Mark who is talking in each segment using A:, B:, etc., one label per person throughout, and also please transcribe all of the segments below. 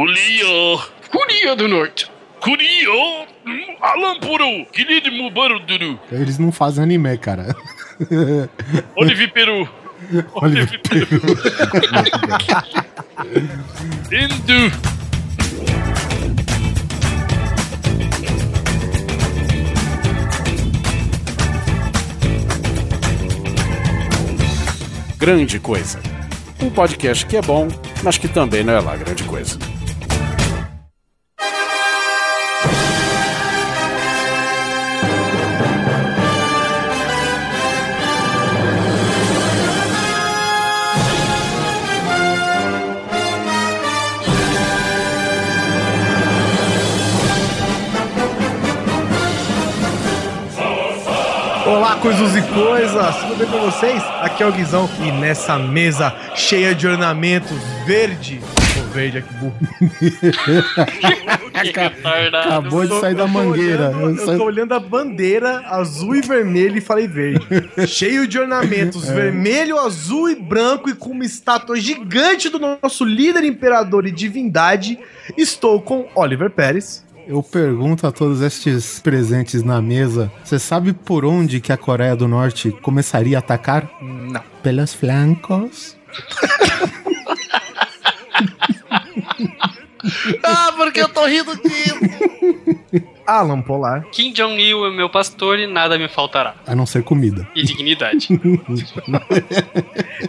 A: Colia.
B: Coria do Norte.
A: Coria. Alampuro. Querido Mubaruduru.
C: Eles não fazem anime, cara.
A: Olive Peru.
C: Olive Peru.
A: Hindu.
D: Grande Coisa. Um podcast que é bom, mas que também não é lá grande coisa.
B: Coisas e coisas! Tudo bem com vocês? Aqui é o Guizão e nessa mesa cheia de ornamentos verde. Pô, verde aqui, burro.
C: Acabou de sair da mangueira.
B: Eu, tô olhando a bandeira azul e vermelho e falei verde. Cheio de ornamentos, vermelho, azul e branco e com uma estátua gigante do nosso líder, imperador e divindade. Estou com Oliver Pérez.
C: Eu pergunto a todos estes presentes na mesa: você sabe por onde que a Coreia do Norte começaria a atacar?
B: Não.
C: Pelos flancos.
E: Ah, porque eu tô rindo disso.
B: Alan Polar.
F: Kim Jong-il é meu pastor e nada me faltará.
C: A não ser comida.
F: E dignidade.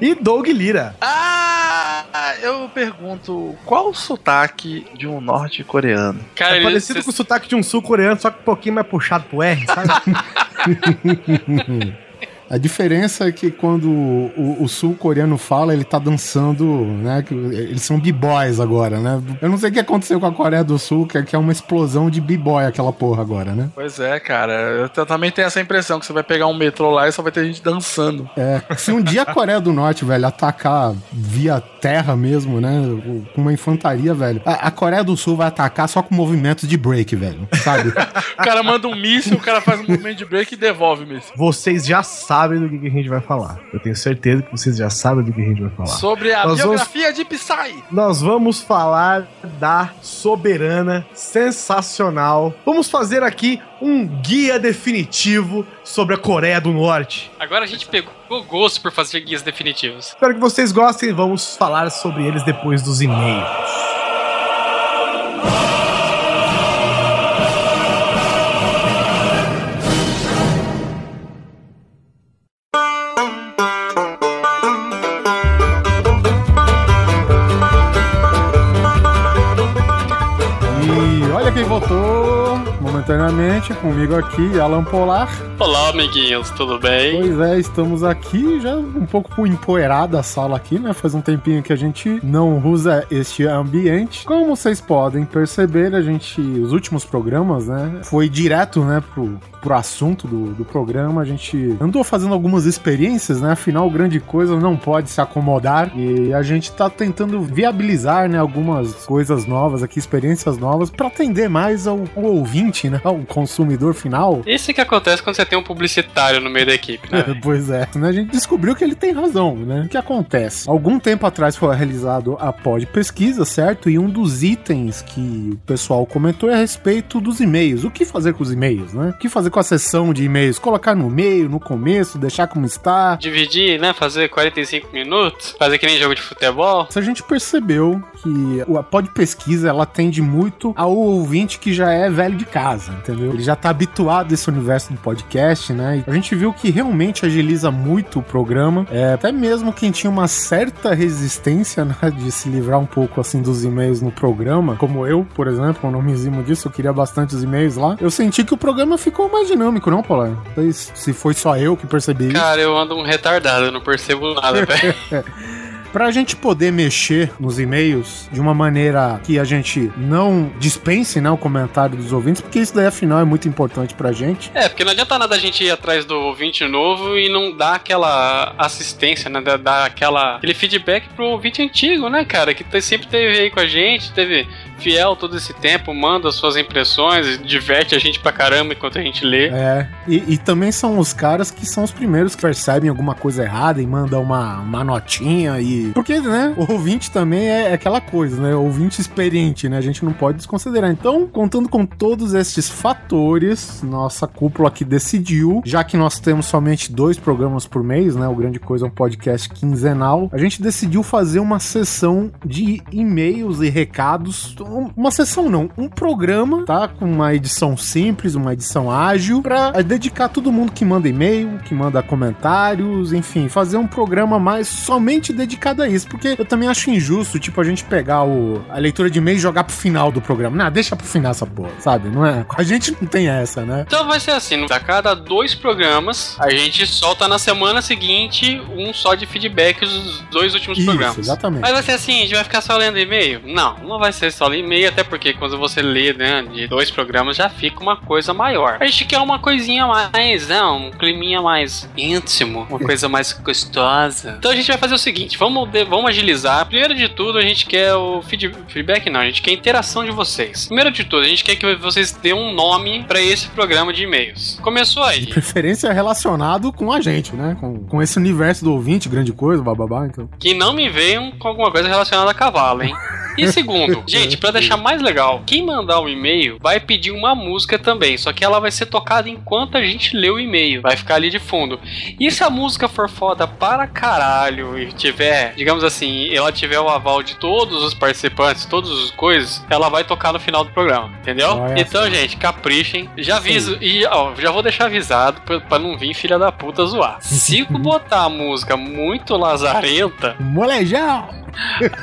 B: E Doug Lira.
E: Ah, eu pergunto, qual o sotaque de um norte-coreano?
F: Cara,
B: É
F: ele-
B: parecido
F: cê-
B: com o sotaque de um sul-coreano, só que um pouquinho mais puxado pro R, sabe?
C: A diferença é que quando o, o sul-coreano fala, ele tá dançando, né? Eles são b-boys agora, né? Eu não sei o que aconteceu com a Coreia do Sul, que é, que é uma explosão de b-boy aquela porra agora, né?
E: Pois é, cara. Eu também tenho essa impressão que você vai pegar um metrô lá e só vai ter gente dançando.
C: É, se um dia a Coreia do Norte, velho, atacar via terra mesmo, né? Com uma infantaria, velho. A, a Coreia do Sul vai atacar só com movimentos de break, velho. Sabe?
E: O cara manda um míssil, o cara faz um movimento de break e devolve o míssil.
B: Vocês já sabem do que que a gente vai falar. Eu tenho certeza que vocês já sabem do que a gente vai falar.
E: Sobre a
B: Nós vamos-
E: biografia de Psy.
B: Nós vamos falar da soberana, sensacional. Vamos fazer aqui um guia definitivo sobre a Coreia do Norte.
F: Agora a gente pegou gosto por fazer guias definitivos.
B: Espero que vocês gostem. Vamos falar sobre eles depois dos e-mails.
C: tener miedo. Momentaneamente comigo aqui, Alan Polar.
F: Olá, amiguinhos, tudo bem?
C: Pois é, estamos aqui já um pouco empoeirada a sala aqui, né? Faz um tempinho que a gente não usa este ambiente. Como vocês podem perceber, a gente, os últimos programas, né? Foi direto, né, pro, pro assunto do, do programa. A gente andou fazendo algumas experiências, né? Afinal, grande coisa não pode se acomodar. E a gente tá tentando viabilizar, né, algumas coisas novas aqui, experiências novas, para atender mais ao, ao ouvinte, né? Ao consumidor final.
F: Isso que acontece quando você tem um publicitário no meio da equipe, né?
C: Pois é, né? A gente descobriu que ele tem razão, né? O que acontece? Algum tempo atrás foi realizado a pod pesquisa, certo? E um dos itens que o pessoal comentou é a respeito dos e-mails. O que fazer com os e-mails, né? O que fazer com a sessão de e-mails? Colocar no meio, no começo, deixar como está?
F: Dividir, né? Fazer 45 minutos, fazer que nem jogo de futebol.
C: A gente percebeu que a pod pesquisa ela tende muito ao ouvinte que já é velho de casa, entendeu? Ele já tá habituado a esse universo do podcast, né? E a gente viu que realmente agiliza muito o programa. É, até mesmo quem tinha uma certa resistência né, de se livrar um pouco assim dos e-mails no programa, como eu, por exemplo, eu não me eximo disso, eu queria bastante os e-mails lá. Eu senti que o programa ficou mais dinâmico, não, Paulo? Não sei se foi só eu que percebi isso.
F: Cara, eu ando um retardado, eu não percebo nada, velho.
C: Pra gente poder mexer nos e-mails de uma maneira que a gente não dispense né, o comentário dos ouvintes, porque isso daí afinal é muito importante pra gente.
F: É, porque não adianta nada a gente ir atrás do ouvinte novo e não dar aquela assistência, né? Dar- aquela, aquele feedback pro ouvinte antigo, né, cara? Que sempre teve aí com a gente, teve fiel todo esse tempo, manda suas impressões, diverte a gente pra caramba enquanto a gente lê.
C: É, e, e também são os caras que são os primeiros que percebem alguma coisa errada e mandam uma, uma notinha e. Porque, né, o ouvinte também é aquela coisa, né? O ouvinte experiente, né? A gente não pode desconsiderar. Então, contando com todos estes fatores, nossa cúpula aqui decidiu, já que nós temos somente dois programas por mês, né? O Grande Coisa é um podcast quinzenal, a gente decidiu fazer uma sessão de e-mails e recados. Uma sessão não, um programa, tá? Com uma edição simples, uma edição ágil, pra dedicar todo mundo que manda e-mail, que manda comentários, enfim, fazer um programa mais somente dedicado a isso. Porque eu também acho injusto, tipo, a gente pegar o, a leitura de e-mail e jogar pro final do programa. Não, deixa pro final essa porra, sabe? Não é? A gente não tem essa, né?
F: Então vai ser assim, a cada dois programas, a gente solta na semana seguinte um só de feedback dos dois últimos
C: Isso,
F: programas.
C: exatamente.
F: Mas vai ser assim, a gente vai ficar só lendo e-mail? Não, não vai ser só e-mail, até porque quando você lê, né, de dois programas já fica uma coisa maior. A gente quer uma coisinha mais, né, um climinha mais íntimo, uma coisa mais gostosa. Então a gente vai fazer o seguinte, vamos, de- vamos agilizar. Primeiro de tudo, a gente quer o feed- feedback, não, a gente quer a interação de vocês. Primeiro de tudo, a gente quer que vocês dêem um nome pra esse programa de e-mails. Começou aí.
C: Preferência relacionado com a gente, né? Com, com esse universo do ouvinte, grande coisa, bababá, então.
F: Que não me venham com alguma coisa relacionada a cavalo, hein? E segundo, gente, pra deixar mais legal, quem mandar o e-mail vai pedir uma música também, só que ela vai ser tocada enquanto a gente lê o e-mail, vai ficar ali de fundo. E se a música for foda para caralho e tiver, digamos assim, ela tiver o aval de todos os participantes, todas as coisas, ela vai tocar no final do programa, entendeu?
C: Olha
F: então, gente, caprichem. Já aviso, e ó, já vou deixar avisado pra, pra não vir filha da puta zoar. Se botar a música muito lazarenta,
C: Molejão!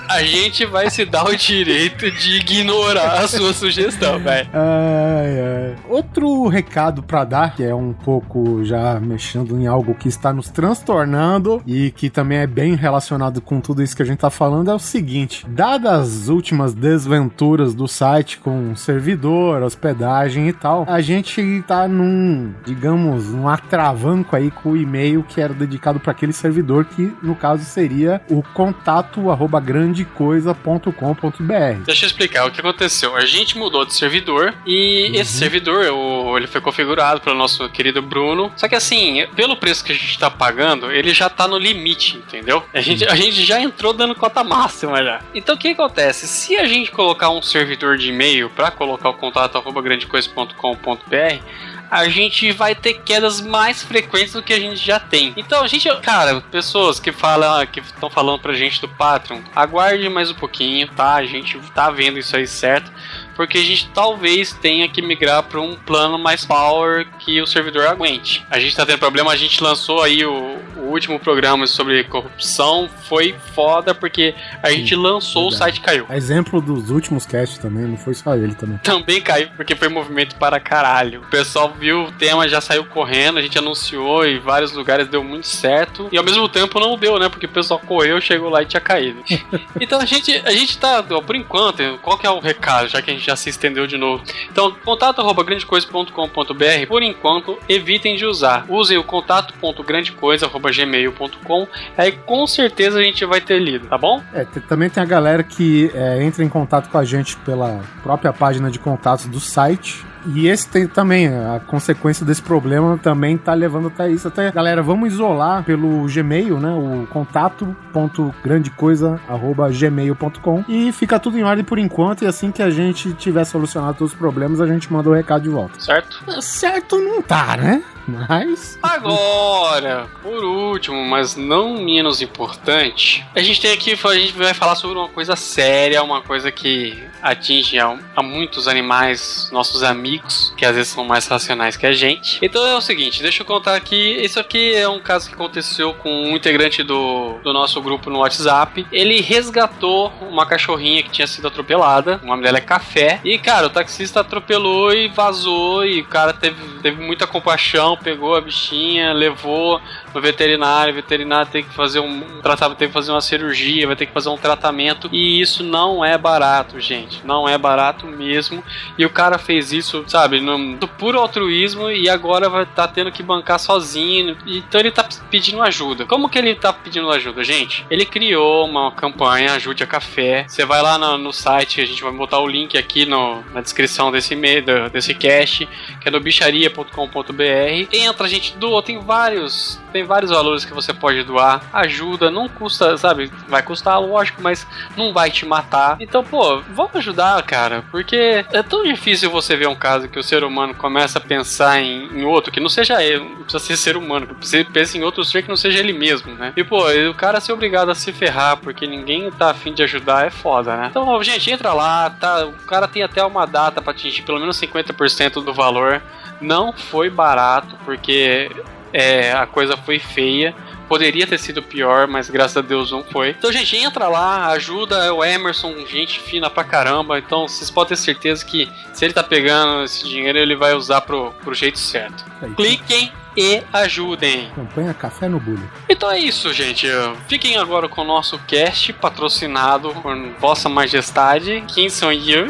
F: a gente vai se dar o direito de ignorar a sua sugestão, velho.
C: Ai, ai. Outro recado pra dar, que é um pouco já mexendo em algo que está nos transtornando e que também é bem relacionado com tudo isso que a gente tá falando, é o seguinte: dadas as últimas desventuras do site com servidor, hospedagem e tal, a gente tá num, digamos, um atravanco aí com o e-mail que era dedicado para aquele servidor que, no caso, seria o contato arroba grandecoisa.com.br.
F: Deixa eu explicar o que aconteceu. A gente mudou de servidor e esse servidor, o- ele foi configurado pelo nosso querido Bruno. Só que assim, pelo preço que a gente tá pagando, ele já tá no limite, entendeu? A gente, a gente já entrou dando cota máxima já. Então o que acontece? Se a gente colocar um servidor de e-mail para colocar o contato arroba grandecoisa.com.br, a gente vai ter quedas mais frequentes do que a gente já tem. Então a gente, cara, pessoas que falam, que estão falando pra gente do Patreon, aguarde mais um pouquinho, tá? A gente tá vendo isso aí certo. Porque a gente talvez tenha que migrar para um plano mais power que o servidor aguente. A gente tá tendo problema, a gente lançou aí o, o último programa sobre corrupção, foi foda porque a gente lançou, o
C: verdade.
F: site caiu.
C: Exemplo dos últimos casts também, não foi só ele também.
F: Também caiu porque foi movimento para caralho. O pessoal viu o tema, já saiu correndo, a gente anunciou em vários lugares, deu muito certo. E ao mesmo tempo não deu, né? Porque o pessoal correu, chegou lá e tinha caído. então a gente, a gente tá, por enquanto, qual que é o recado, já que a gente já se estendeu de novo? Então, contato arroba grandecoisa.com.br, por enquanto, evitem de usar. Usem o contato.grandecoisa.gmail.com, aí com certeza a gente vai ter lido, tá bom?
C: É, também tem a galera que é, entra em contato com a gente pela própria página de contatos do site. E esse tem também, a consequência desse problema também tá levando até isso. Até, galera, vamos isolar pelo Gmail, né? O contato.grandecoisa.gmail.com e fica tudo em ordem por enquanto. E assim que a gente tiver solucionado todos os problemas, a gente manda o recado de volta.
F: Certo?
C: Certo não tá, né? Mas.
F: Agora, por último, mas não menos importante, a gente tem aqui, a gente vai falar sobre uma coisa séria, uma coisa que atinge a, a muitos animais, nossos amigos, que às vezes são mais racionais que a gente. Então é o seguinte, deixa eu contar aqui, isso aqui é um caso que aconteceu com um integrante do, do nosso grupo no WhatsApp. Ele resgatou uma cachorrinha que tinha sido atropelada, o nome dela é Café, e cara, o taxista atropelou e vazou, e o cara teve, teve muita compaixão pegou a bichinha, levou no veterinário, o veterinário tem que fazer um tratamento, tem que fazer uma cirurgia, vai ter que fazer um tratamento. E isso não é barato, gente. Não é barato mesmo. E o cara fez isso, sabe, no, do puro altruísmo e agora vai estar tá tendo que bancar sozinho. Então ele tá pedindo ajuda. Como que ele tá pedindo ajuda, gente? Ele criou uma campanha Ajude a Café. Você vai lá no, no site, a gente vai botar o link aqui no, na descrição desse e-mail, desse cast, que é do bicharia.com.br. Entra, gente, doa, tem vários, tem vários valores que você pode doar. Ajuda, não custa, sabe? Vai custar, lógico, mas não vai te matar. Então, pô, vamos ajudar, cara, porque é tão difícil você ver um caso que o ser humano começa a pensar em, em outro, que não seja ele, não precisa ser ser humano, que você pensa em outro ser que não seja ele mesmo, né? E, pô, o cara ser obrigado a se ferrar porque ninguém tá afim de ajudar é foda, né? Então, gente, entra lá, tá? O cara tem até uma data para atingir pelo menos 50% do valor. Não foi barato, porque é, a coisa foi feia. Poderia ter sido pior, mas graças a Deus não foi. Então, gente, entra lá, ajuda é o Emerson, gente fina pra caramba. Então, vocês podem ter certeza que se ele tá pegando esse dinheiro, ele vai usar pro, pro jeito certo.
C: Aí,
F: Cliquem e ajudem.
C: Campanha Café no Bulho.
F: Então é isso, gente. Fiquem agora com o nosso cast patrocinado por Vossa Majestade. Quem são eu?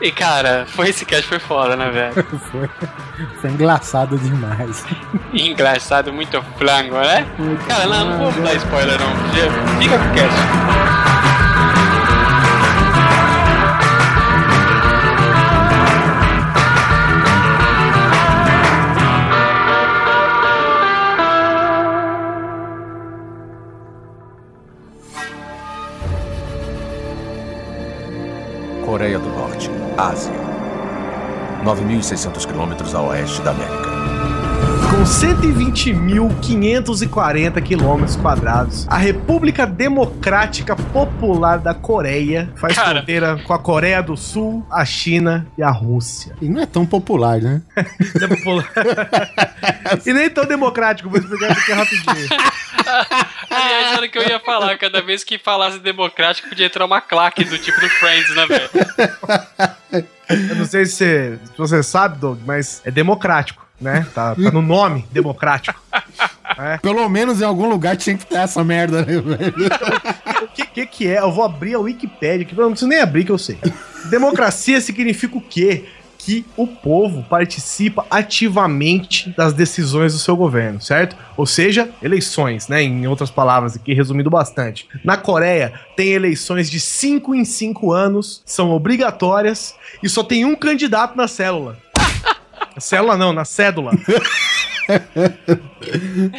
F: E cara, foi esse cast foi foda, né, velho?
C: foi, foi engraçado demais.
F: Engraçado, muito flango, né? Cara, não, não vamos dar spoiler não. Fica com o cast.
G: Ásia. 9.600 quilômetros a oeste da América.
B: Com 120.540 quilômetros quadrados, a República Democrática Popular da Coreia faz
F: Cara.
B: fronteira com a Coreia do Sul, a China e a Rússia.
C: E não é tão popular, né?
B: Não é popular. e nem tão democrático, vou explicar isso aqui rapidinho.
F: Aliás, era o que eu ia falar. Cada vez que falasse democrático, podia entrar uma claque do tipo do Friends, né, velho?
B: Eu não sei se você sabe, Doug, mas é democrático, né? Tá, tá no nome, democrático.
C: Pelo menos em algum lugar tinha que ter essa merda, né, velho?
B: O que, que que é? Eu vou abrir a Wikipédia aqui, eu não preciso nem abrir que eu sei. Democracia significa o quê? Que o povo participa ativamente das decisões do seu governo, certo? Ou seja, eleições, né? Em outras palavras aqui, resumindo bastante. Na Coreia, tem eleições de 5 em 5 anos, são obrigatórias e só tem um candidato na célula. Célula não, na cédula.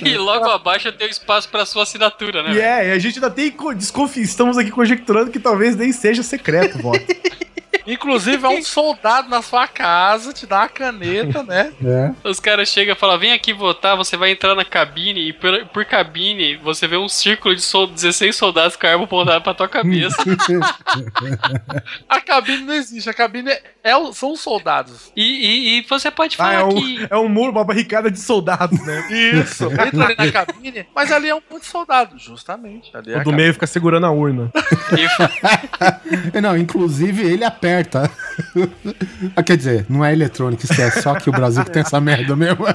F: E logo abaixo tem o espaço pra sua assinatura, né?
B: E
F: velho?
B: é, e a gente ainda tem co- desconfi... Estamos aqui conjecturando que talvez nem seja secreto o voto.
E: Inclusive, é um soldado na sua casa, te dá uma caneta, né?
C: É.
F: Os caras chegam e falam: vem aqui votar, você vai entrar na cabine e por, por cabine você vê um círculo de sol- 16 soldados com a arma apontada pra tua cabeça.
E: A cabine não existe, a cabine é, é são os soldados.
F: e, e- e você pode
B: Ah,
F: falar
B: é um,
F: que.
B: é um muro, uma barricada de soldados, né?
E: Isso, entra ali na cabine, mas ali é um monte de soldado, justamente. Ali é
B: O
E: a
B: do meio fica segurando a urna.
C: Não, inclusive ele aperta. Ah, Quer dizer, não é eletrônico, esquece. Só que o Brasil que tem essa merda mesmo.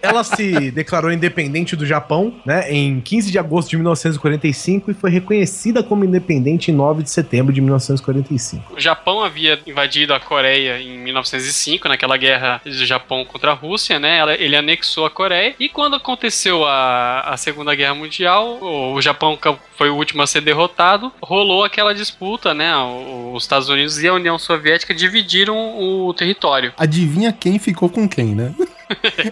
B: Ela se declarou independente do Japão, né, em 15 de agosto de 1945 e foi reconhecida como independente em 9 de setembro de 1945.
F: O Japão havia invadido a Coreia em 1905, naquela guerra do Japão contra a Rússia, né? Ela- Ele anexou a Coreia. E quando aconteceu a, a Segunda Guerra Mundial, o, o Japão foi o último a ser derrotado. Rolou aquela disputa, né? Os Estados Unidos e a União Soviética dividiram o território.
C: Adivinha quem ficou com quem, né?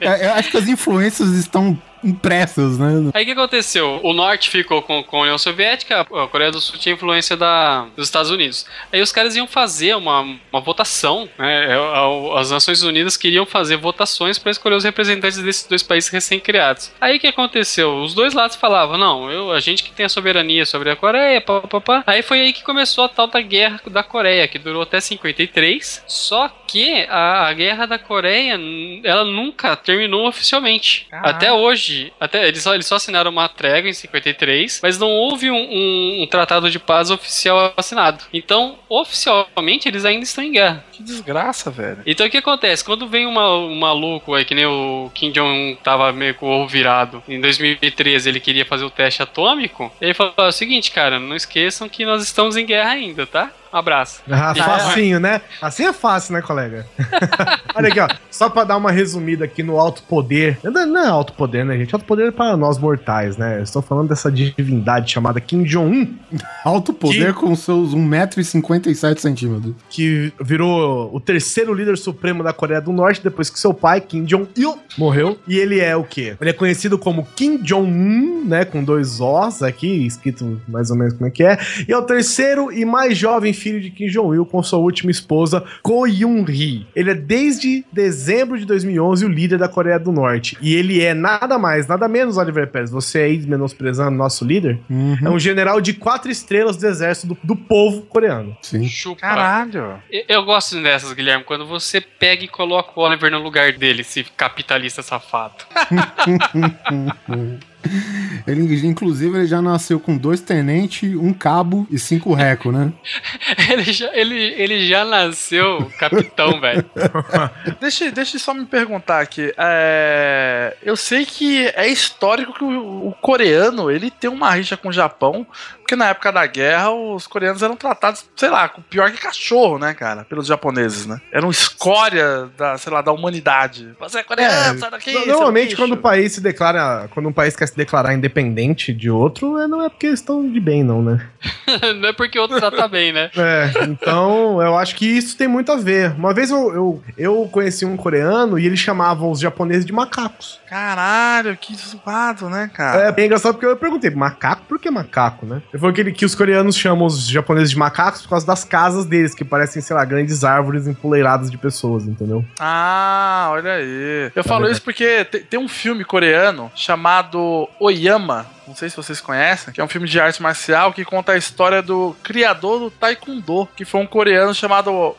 C: É, Eu acho que as influências estão impressas, né?
F: Aí o que aconteceu? O norte ficou com, com a União Soviética, a Coreia do Sul tinha influência da, dos Estados Unidos. Aí os caras iam fazer uma, uma votação, né? É, As Nações Unidas queriam fazer votações para escolher os representantes desses dois países recém-criados. Aí o que aconteceu? Os dois lados falavam: não, eu, a gente que tem a soberania sobre a Coreia, pá, pá, pá. Aí foi aí que começou a tal da Guerra da Coreia, que durou até 53. Só que a, a Guerra da Coreia, ela nunca terminou oficialmente.
E: Caraca.
F: Até hoje até eles só, eles só assinaram uma trégua em 53, mas não houve um, um- um tratado de paz oficial assinado. Então, oficialmente, eles ainda estão em guerra.
E: Que desgraça, velho.
F: Então o que acontece? Quando vem uma, um maluco aí, que nem o Kim Jong-un tava meio com o ovo virado, em 2013 ele queria fazer o teste atômico, ele falou o seguinte, cara, não esqueçam que nós estamos em guerra ainda, tá? Um abraço.
B: Ah, facinho, né? Assim é fácil, né, colega? Olha aqui, ó. Só pra dar uma resumida aqui no alto poder. Não não é alto poder, né, gente? Alto poder é para nós mortais, né? Eu estou falando dessa divindade chamada Kim Jong-un,
C: Alto poder com seus 1,57m.
B: que virou o terceiro líder supremo da Coreia do Norte depois que seu pai, Kim Jong-il, morreu. E ele é o quê? Ele é conhecido como Kim Jong-un, né? Com dois Os aqui, escrito mais ou menos como é que é. E é o terceiro e mais jovem filho de Kim Jong-il com sua última esposa, Ko Yoon-hee. Ele é desde dezembro de 2011 o líder da Coreia do Norte. E ele é nada mais, nada menos, Oliver Pérez, você aí menosprezando nosso líder, é um general de quatro estrelas do exército do, do povo coreano.
C: Sim.
F: Chupa.
E: Caralho.
F: Eu, eu gosto dessas, Guilherme, quando você pega e coloca o Oliver no lugar dele, esse capitalista safado.
C: Ele, inclusive, ele já nasceu com dois tenentes, um cabo e cinco reco, né?
F: ele, já, ele, ele já nasceu capitão, velho.
E: Deixa, deixa eu só me perguntar aqui. É, eu sei que é histórico que o, o coreano ele tem uma rixa com o Japão, porque na época da guerra os coreanos eram tratados, sei lá, com pior que cachorro, né, cara? Pelos japoneses, né? Eram escória da, sei lá, da humanidade. Você é coreano, sai daqui. seu
B: Normalmente, quando o país se declara. Quando um país quer se declarar independente de outro, é- não é porque eles estão de bem, não, né?
F: Não é porque o outro trata bem, né?
B: É, então eu acho que isso tem muito a ver. Uma vez eu, eu, eu conheci um coreano e eles chamavam os japoneses de macacos.
E: Caralho, que zoado, né, cara?
B: É bem engraçado porque eu perguntei, macaco? Por que macaco, né? Ele falou que, ele- que os coreanos chamam os japoneses de macacos por causa das casas deles, que parecem, sei lá, grandes árvores empoleiradas de pessoas, entendeu?
E: Ah, olha aí. Eu falo
B: verdade.
E: isso porque te- tem um filme coreano chamado Oyama. Não sei se vocês conhecem, que é um filme de arte marcial que conta a história do criador do Taekwondo, que foi um coreano chamado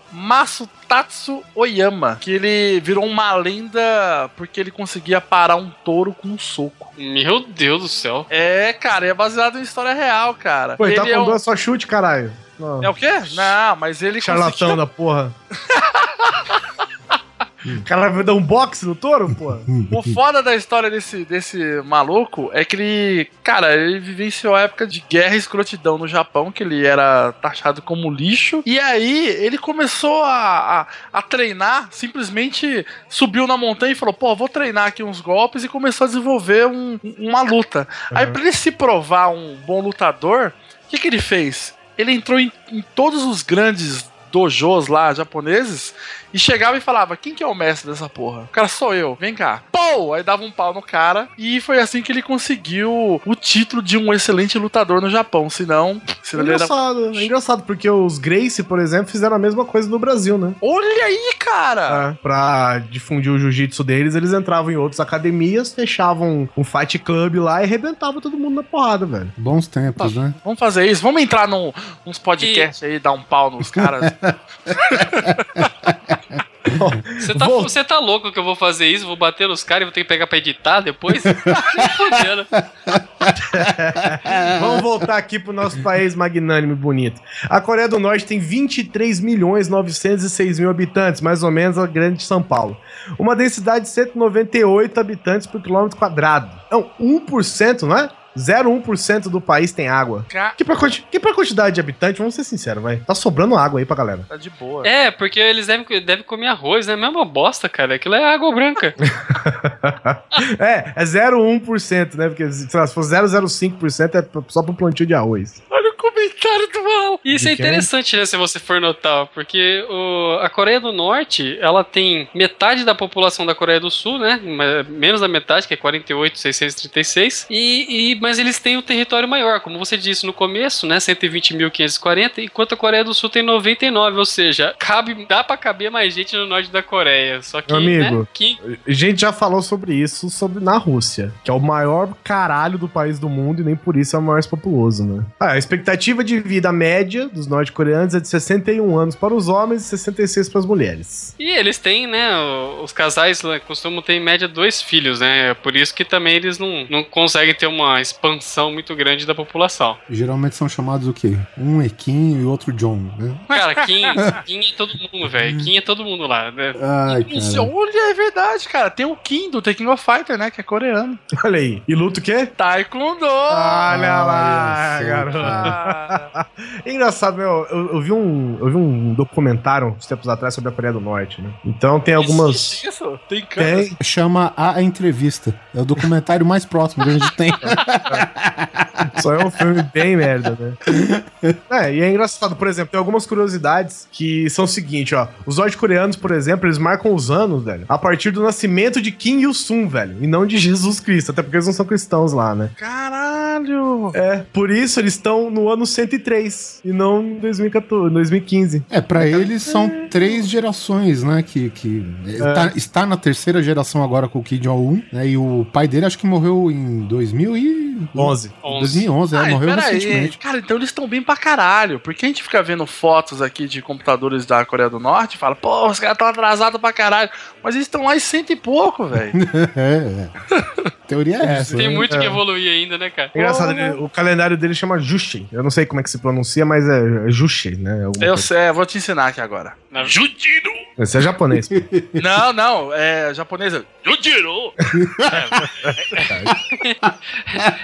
E: Masutatsu Oyama, que ele virou uma lenda porque ele conseguia parar um touro com um soco.
F: Meu Deus do céu.
E: É, cara, é baseado em história real, cara.
B: Pô, ele tá
E: é,
B: com
E: um-
B: duas só chute, caralho. Não.
E: é o quê? Não, mas ele
B: Charlatão da porra. O cara vai dar um boxe no touro, porra?
E: O foda da história desse, desse maluco é que ele, cara, ele vivenciou a época de guerra e escrotidão no Japão, que ele era taxado como lixo. E aí ele começou a, a, a treinar, simplesmente subiu na montanha e falou: pô, vou treinar aqui uns golpes e começou a desenvolver um- uma luta. Aí, pra ele se provar um bom lutador, o que, que ele fez? Ele entrou em, em todos os grandes dojos lá japoneses e chegava e falava: Quem que é o mestre dessa porra? O cara sou eu, vem cá. Pô! Aí dava um pau no cara e foi assim que ele conseguiu o título de um excelente lutador no Japão. Senão,
B: É
E: senão ele era...
B: engraçado, é engraçado, porque os Gracie, por exemplo, fizeram a mesma coisa no Brasil, né?
E: Olha aí, cara!
B: É, pra difundir o jiu-jitsu deles, eles entravam em outras academias, fechavam um fight club lá e arrebentavam todo mundo na porrada, velho.
C: Bons tempos, né?
E: Vamos fazer isso. Vamos entrar num, uns podcasts aí, dar um pau nos caras.
F: Você tá,
B: Vou-
F: você tá louco que eu vou fazer isso? Vou bater nos caras e vou ter que pegar pra editar depois? Fudendo.
B: Vamos voltar aqui pro nosso país magnânimo e bonito. A Coreia do Norte tem 23 milhões 906 mil habitantes, mais ou menos a grande São Paulo. Uma densidade de 198 habitantes por quilômetro quadrado. Não, 1%, não é? 0,1% do país tem água.
E: Ca-
B: Que pra, quanti- que pra quantidade de habitantes, vamos ser sinceros, vai. Tá sobrando água aí pra galera.
E: tá de boa.
F: É, porque eles devem, devem comer arroz, né? Mesma bosta, cara. Aquilo é água branca.
B: é, é 0,1%, né? Porque sei lá, se for 0,05% é só pro plantio de arroz.
E: Comentário do mal.
F: Isso é
B: De
F: interessante, né, se você for notar, porque o- a Coreia do Norte, ela tem metade da população da Coreia do Sul, né, mas menos da metade, que é 48.636, e, e, mas eles têm um território maior, como você disse no começo, né, 120.540, enquanto a Coreia do Sul tem 99, ou seja, cabe, dá pra caber mais gente no norte da Coreia, só que,
B: Meu amigo.
F: né, que
B: A gente já falou sobre isso sobre na Rússia, que é o maior caralho do país do mundo e nem por isso é o mais populoso, né? Ah, a expectativa expectativa de vida média dos norte-coreanos é de 61 anos para os homens e 66 para as mulheres.
F: E eles têm, né? o- Os casais né, costumam ter em média dois filhos, né? É Por isso que também eles não, não conseguem ter uma expansão muito grande da população.
C: Geralmente são chamados o quê? Um é Kim e outro John, né?
F: Cara, Kim, Kim é todo mundo, velho. Kim é todo mundo lá. Né?
C: Ai, cara.
E: olha, é verdade, cara. Tem o Kim do The King of Fighter, né? Que é coreano.
B: Olha aí. E luta o quê?
E: Taekwondo!
B: Olha lá,
C: só,
B: garoto. É engraçado, meu, eu, eu vi um, eu vi um documentário uns tempos atrás sobre a Coreia do Norte, né? Então tem algumas.
E: Isso, isso, tem câmera.
B: Tem,
C: Chama A Entrevista. É o documentário mais próximo que a gente tem.
B: Só é um filme bem merda, né? É, e é engraçado, por exemplo, tem algumas curiosidades que são o seguinte, ó. Os norte-coreanos, por exemplo, eles marcam os anos, velho, a partir do nascimento de Kim Il-sung, velho, e não de Jesus Cristo, até porque eles não são cristãos lá, né?
E: Caralho!
B: É, por isso eles estão no ano 103 e não em 2014, 2015.
C: É, pra eles são três gerações, né? Que, que tá- está na terceira geração agora com o Kim Jong-un, né? E o pai dele acho que morreu em 2000 e...
B: 11.
C: 2011, é,
E: Ah,
C: morreu
E: espera aí.
C: recentemente.
E: Cara, então eles estão bem pra caralho. Porque a gente fica vendo fotos aqui de computadores da Coreia do Norte e fala, pô, os caras estão atrasados pra caralho. Mas eles estão lá em cento e pouco, velho.
C: É, é. Teoria é essa.
F: Tem
C: né?
F: muito que evoluir ainda, né, cara?
B: É Engraçado, ele- o calendário dele chama Juche. Eu não sei como é que se pronuncia, mas é, é Juche, né? Alguma
E: Eu
B: coisa.
E: sei, vou te ensinar aqui agora.
A: Jujiro!
B: Esse é japonês. pô.
E: Não, não, é japonesa.
A: Jujiro!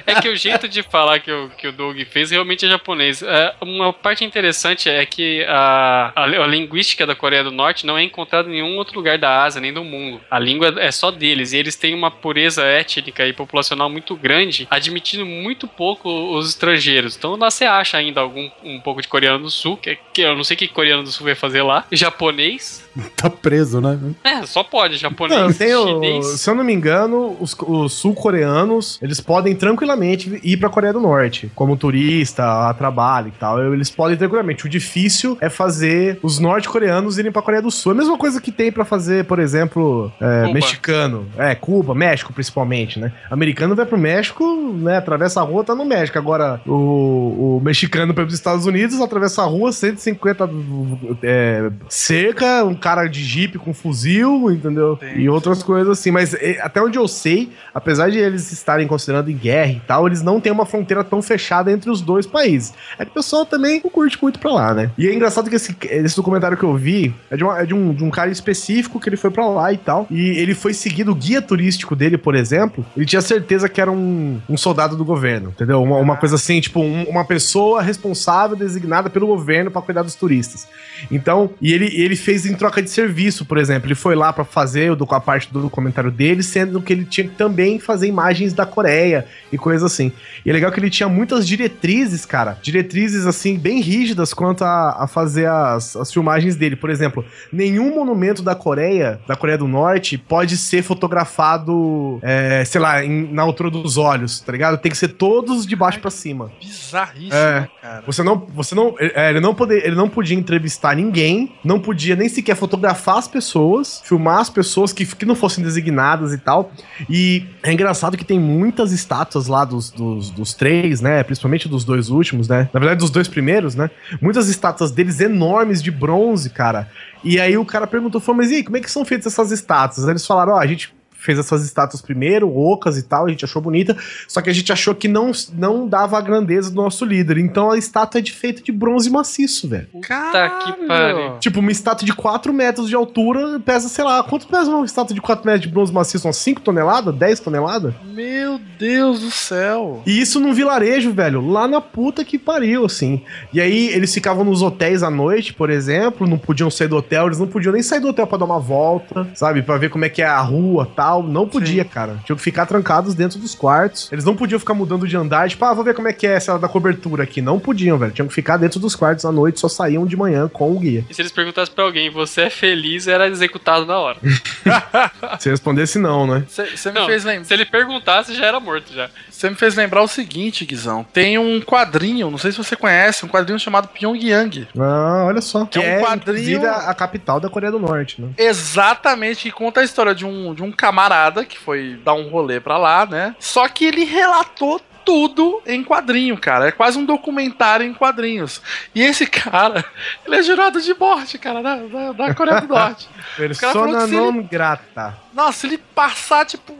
F: É que o jeito de falar que o, que o Doug fez realmente é japonês. É, uma parte interessante é que a, a, a linguística da Coreia do Norte não é encontrada em nenhum outro lugar da Ásia, nem do mundo. A língua é só deles, e eles têm uma pureza étnica e populacional muito grande, admitindo muito pouco os estrangeiros. Então lá você acha ainda algum um pouco de coreano do sul, que, que eu não sei o que coreano do sul vai fazer lá. Japonês.
C: Tá preso, né?
F: É, só pode, japonês,
B: Não, tem o- se eu não me engano, os, os sul-coreanos, eles podem tranquilamente ir pra Coreia do Norte, como turista, a trabalho e tal. Eles podem tranquilamente. O difícil é fazer os norte-coreanos irem pra Coreia do Sul. É a mesma coisa que tem pra fazer, por exemplo, é, mexicano. É, Cuba, México principalmente, né? Americano vai pro México, né? Atravessa a rua, tá no México. Agora, o, o mexicano vai pros Estados Unidos, atravessa a rua, 150 é, cerca, um cara de jipe com fuzil, entendeu?
E: Entendi.
B: E outras coisas assim. Mas é, até onde eu sei, apesar de eles estarem considerando em guerra e tal, eles não têm uma fronteira tão fechada entre os dois países. É que o pessoal também não curte muito pra lá, né? E é engraçado que esse, esse documentário que eu vi é, de, uma- é de um, de um cara específico que ele foi pra lá e tal. E ele foi seguido, o guia turístico dele, por exemplo, ele tinha certeza que era um, um soldado do governo, entendeu? Uma, uma coisa assim, tipo, um- uma pessoa responsável designada pelo governo pra cuidar dos turistas. Então, e ele, ele fez em troca de serviço, por exemplo. Ele foi lá pra fazer a parte do documentário dele, sendo que ele tinha que também fazer imagens da Coreia e coisas assim. E é legal que ele tinha muitas diretrizes, cara. Diretrizes, assim, bem rígidas quanto a, a fazer as, as filmagens dele. Por exemplo, nenhum monumento da Coreia, da Coreia do Norte, pode ser fotografado, é, sei lá, em- na altura dos olhos, tá ligado? Tem que ser todos de baixo pra cima.
E: Bizarríssimo,
B: É.
E: cara.
B: Você não, você não, é, ele não poder, ele não podia entrevistar ninguém, não podia nem sequer fotografar as pessoas, filmar as pessoas que, que não fossem designadas e tal. E é engraçado que tem muitas estátuas lá dos, dos, dos três, né? Principalmente dos dois últimos, né? Na verdade, dos dois primeiros, né? Muitas estátuas deles enormes de bronze, cara. E aí o cara perguntou, falou, mas e aí, como é que são feitas essas estátuas? Eles falaram, ó, a gente fez essas estátuas primeiro, ocas e tal, a gente achou bonita, só que a gente achou que não, não dava a grandeza do nosso líder. Então a estátua é de, feita de bronze maciço, velho.
F: Puta que pariu.
B: Tipo, uma estátua de 4 metros de altura pesa, sei lá, quanto pesa uma estátua de 4 metros de bronze maciço? Umas 5 toneladas? 10 toneladas?
E: Meu Deus do céu.
B: E isso num vilarejo, velho, lá na puta que pariu, assim. E aí eles ficavam nos hotéis à noite, por exemplo, não podiam sair do hotel, eles não podiam nem sair do hotel pra dar uma volta, sabe? Pra ver como é que é a rua tal. Não podia, cara. Tinham que ficar trancados dentro dos quartos. Eles não podiam ficar mudando de andar, tipo, ah, vou ver como é que é essa da cobertura aqui. Não podiam, velho. Tinham que ficar dentro dos quartos à noite, só saíam de manhã com o guia.
F: E se eles perguntassem pra alguém, você é feliz, era executado na hora.
B: Se respondesse não, né?
E: Você me,
F: Não,
E: fez lem-
F: se ele perguntasse, já era morto já.
E: cê me fez lembrar o seguinte, Guizão. Tem um quadrinho, não sei se você conhece, um quadrinho chamado Pyongyang.
B: Ah, olha só. Que
E: É um
B: é,
E: quadrinho-
B: inclusive, a, a capital da Coreia do Norte, né?
E: Exatamente, que conta a história de um, de um camarada que foi dar um rolê pra lá, né? Só que ele relatou tudo em quadrinho, cara. É quase um documentário em quadrinhos. E esse cara, ele é jurado de morte, cara, da, da, da Coreia do Norte.
B: Persona non grata.
E: Nossa, se ele passar, tipo,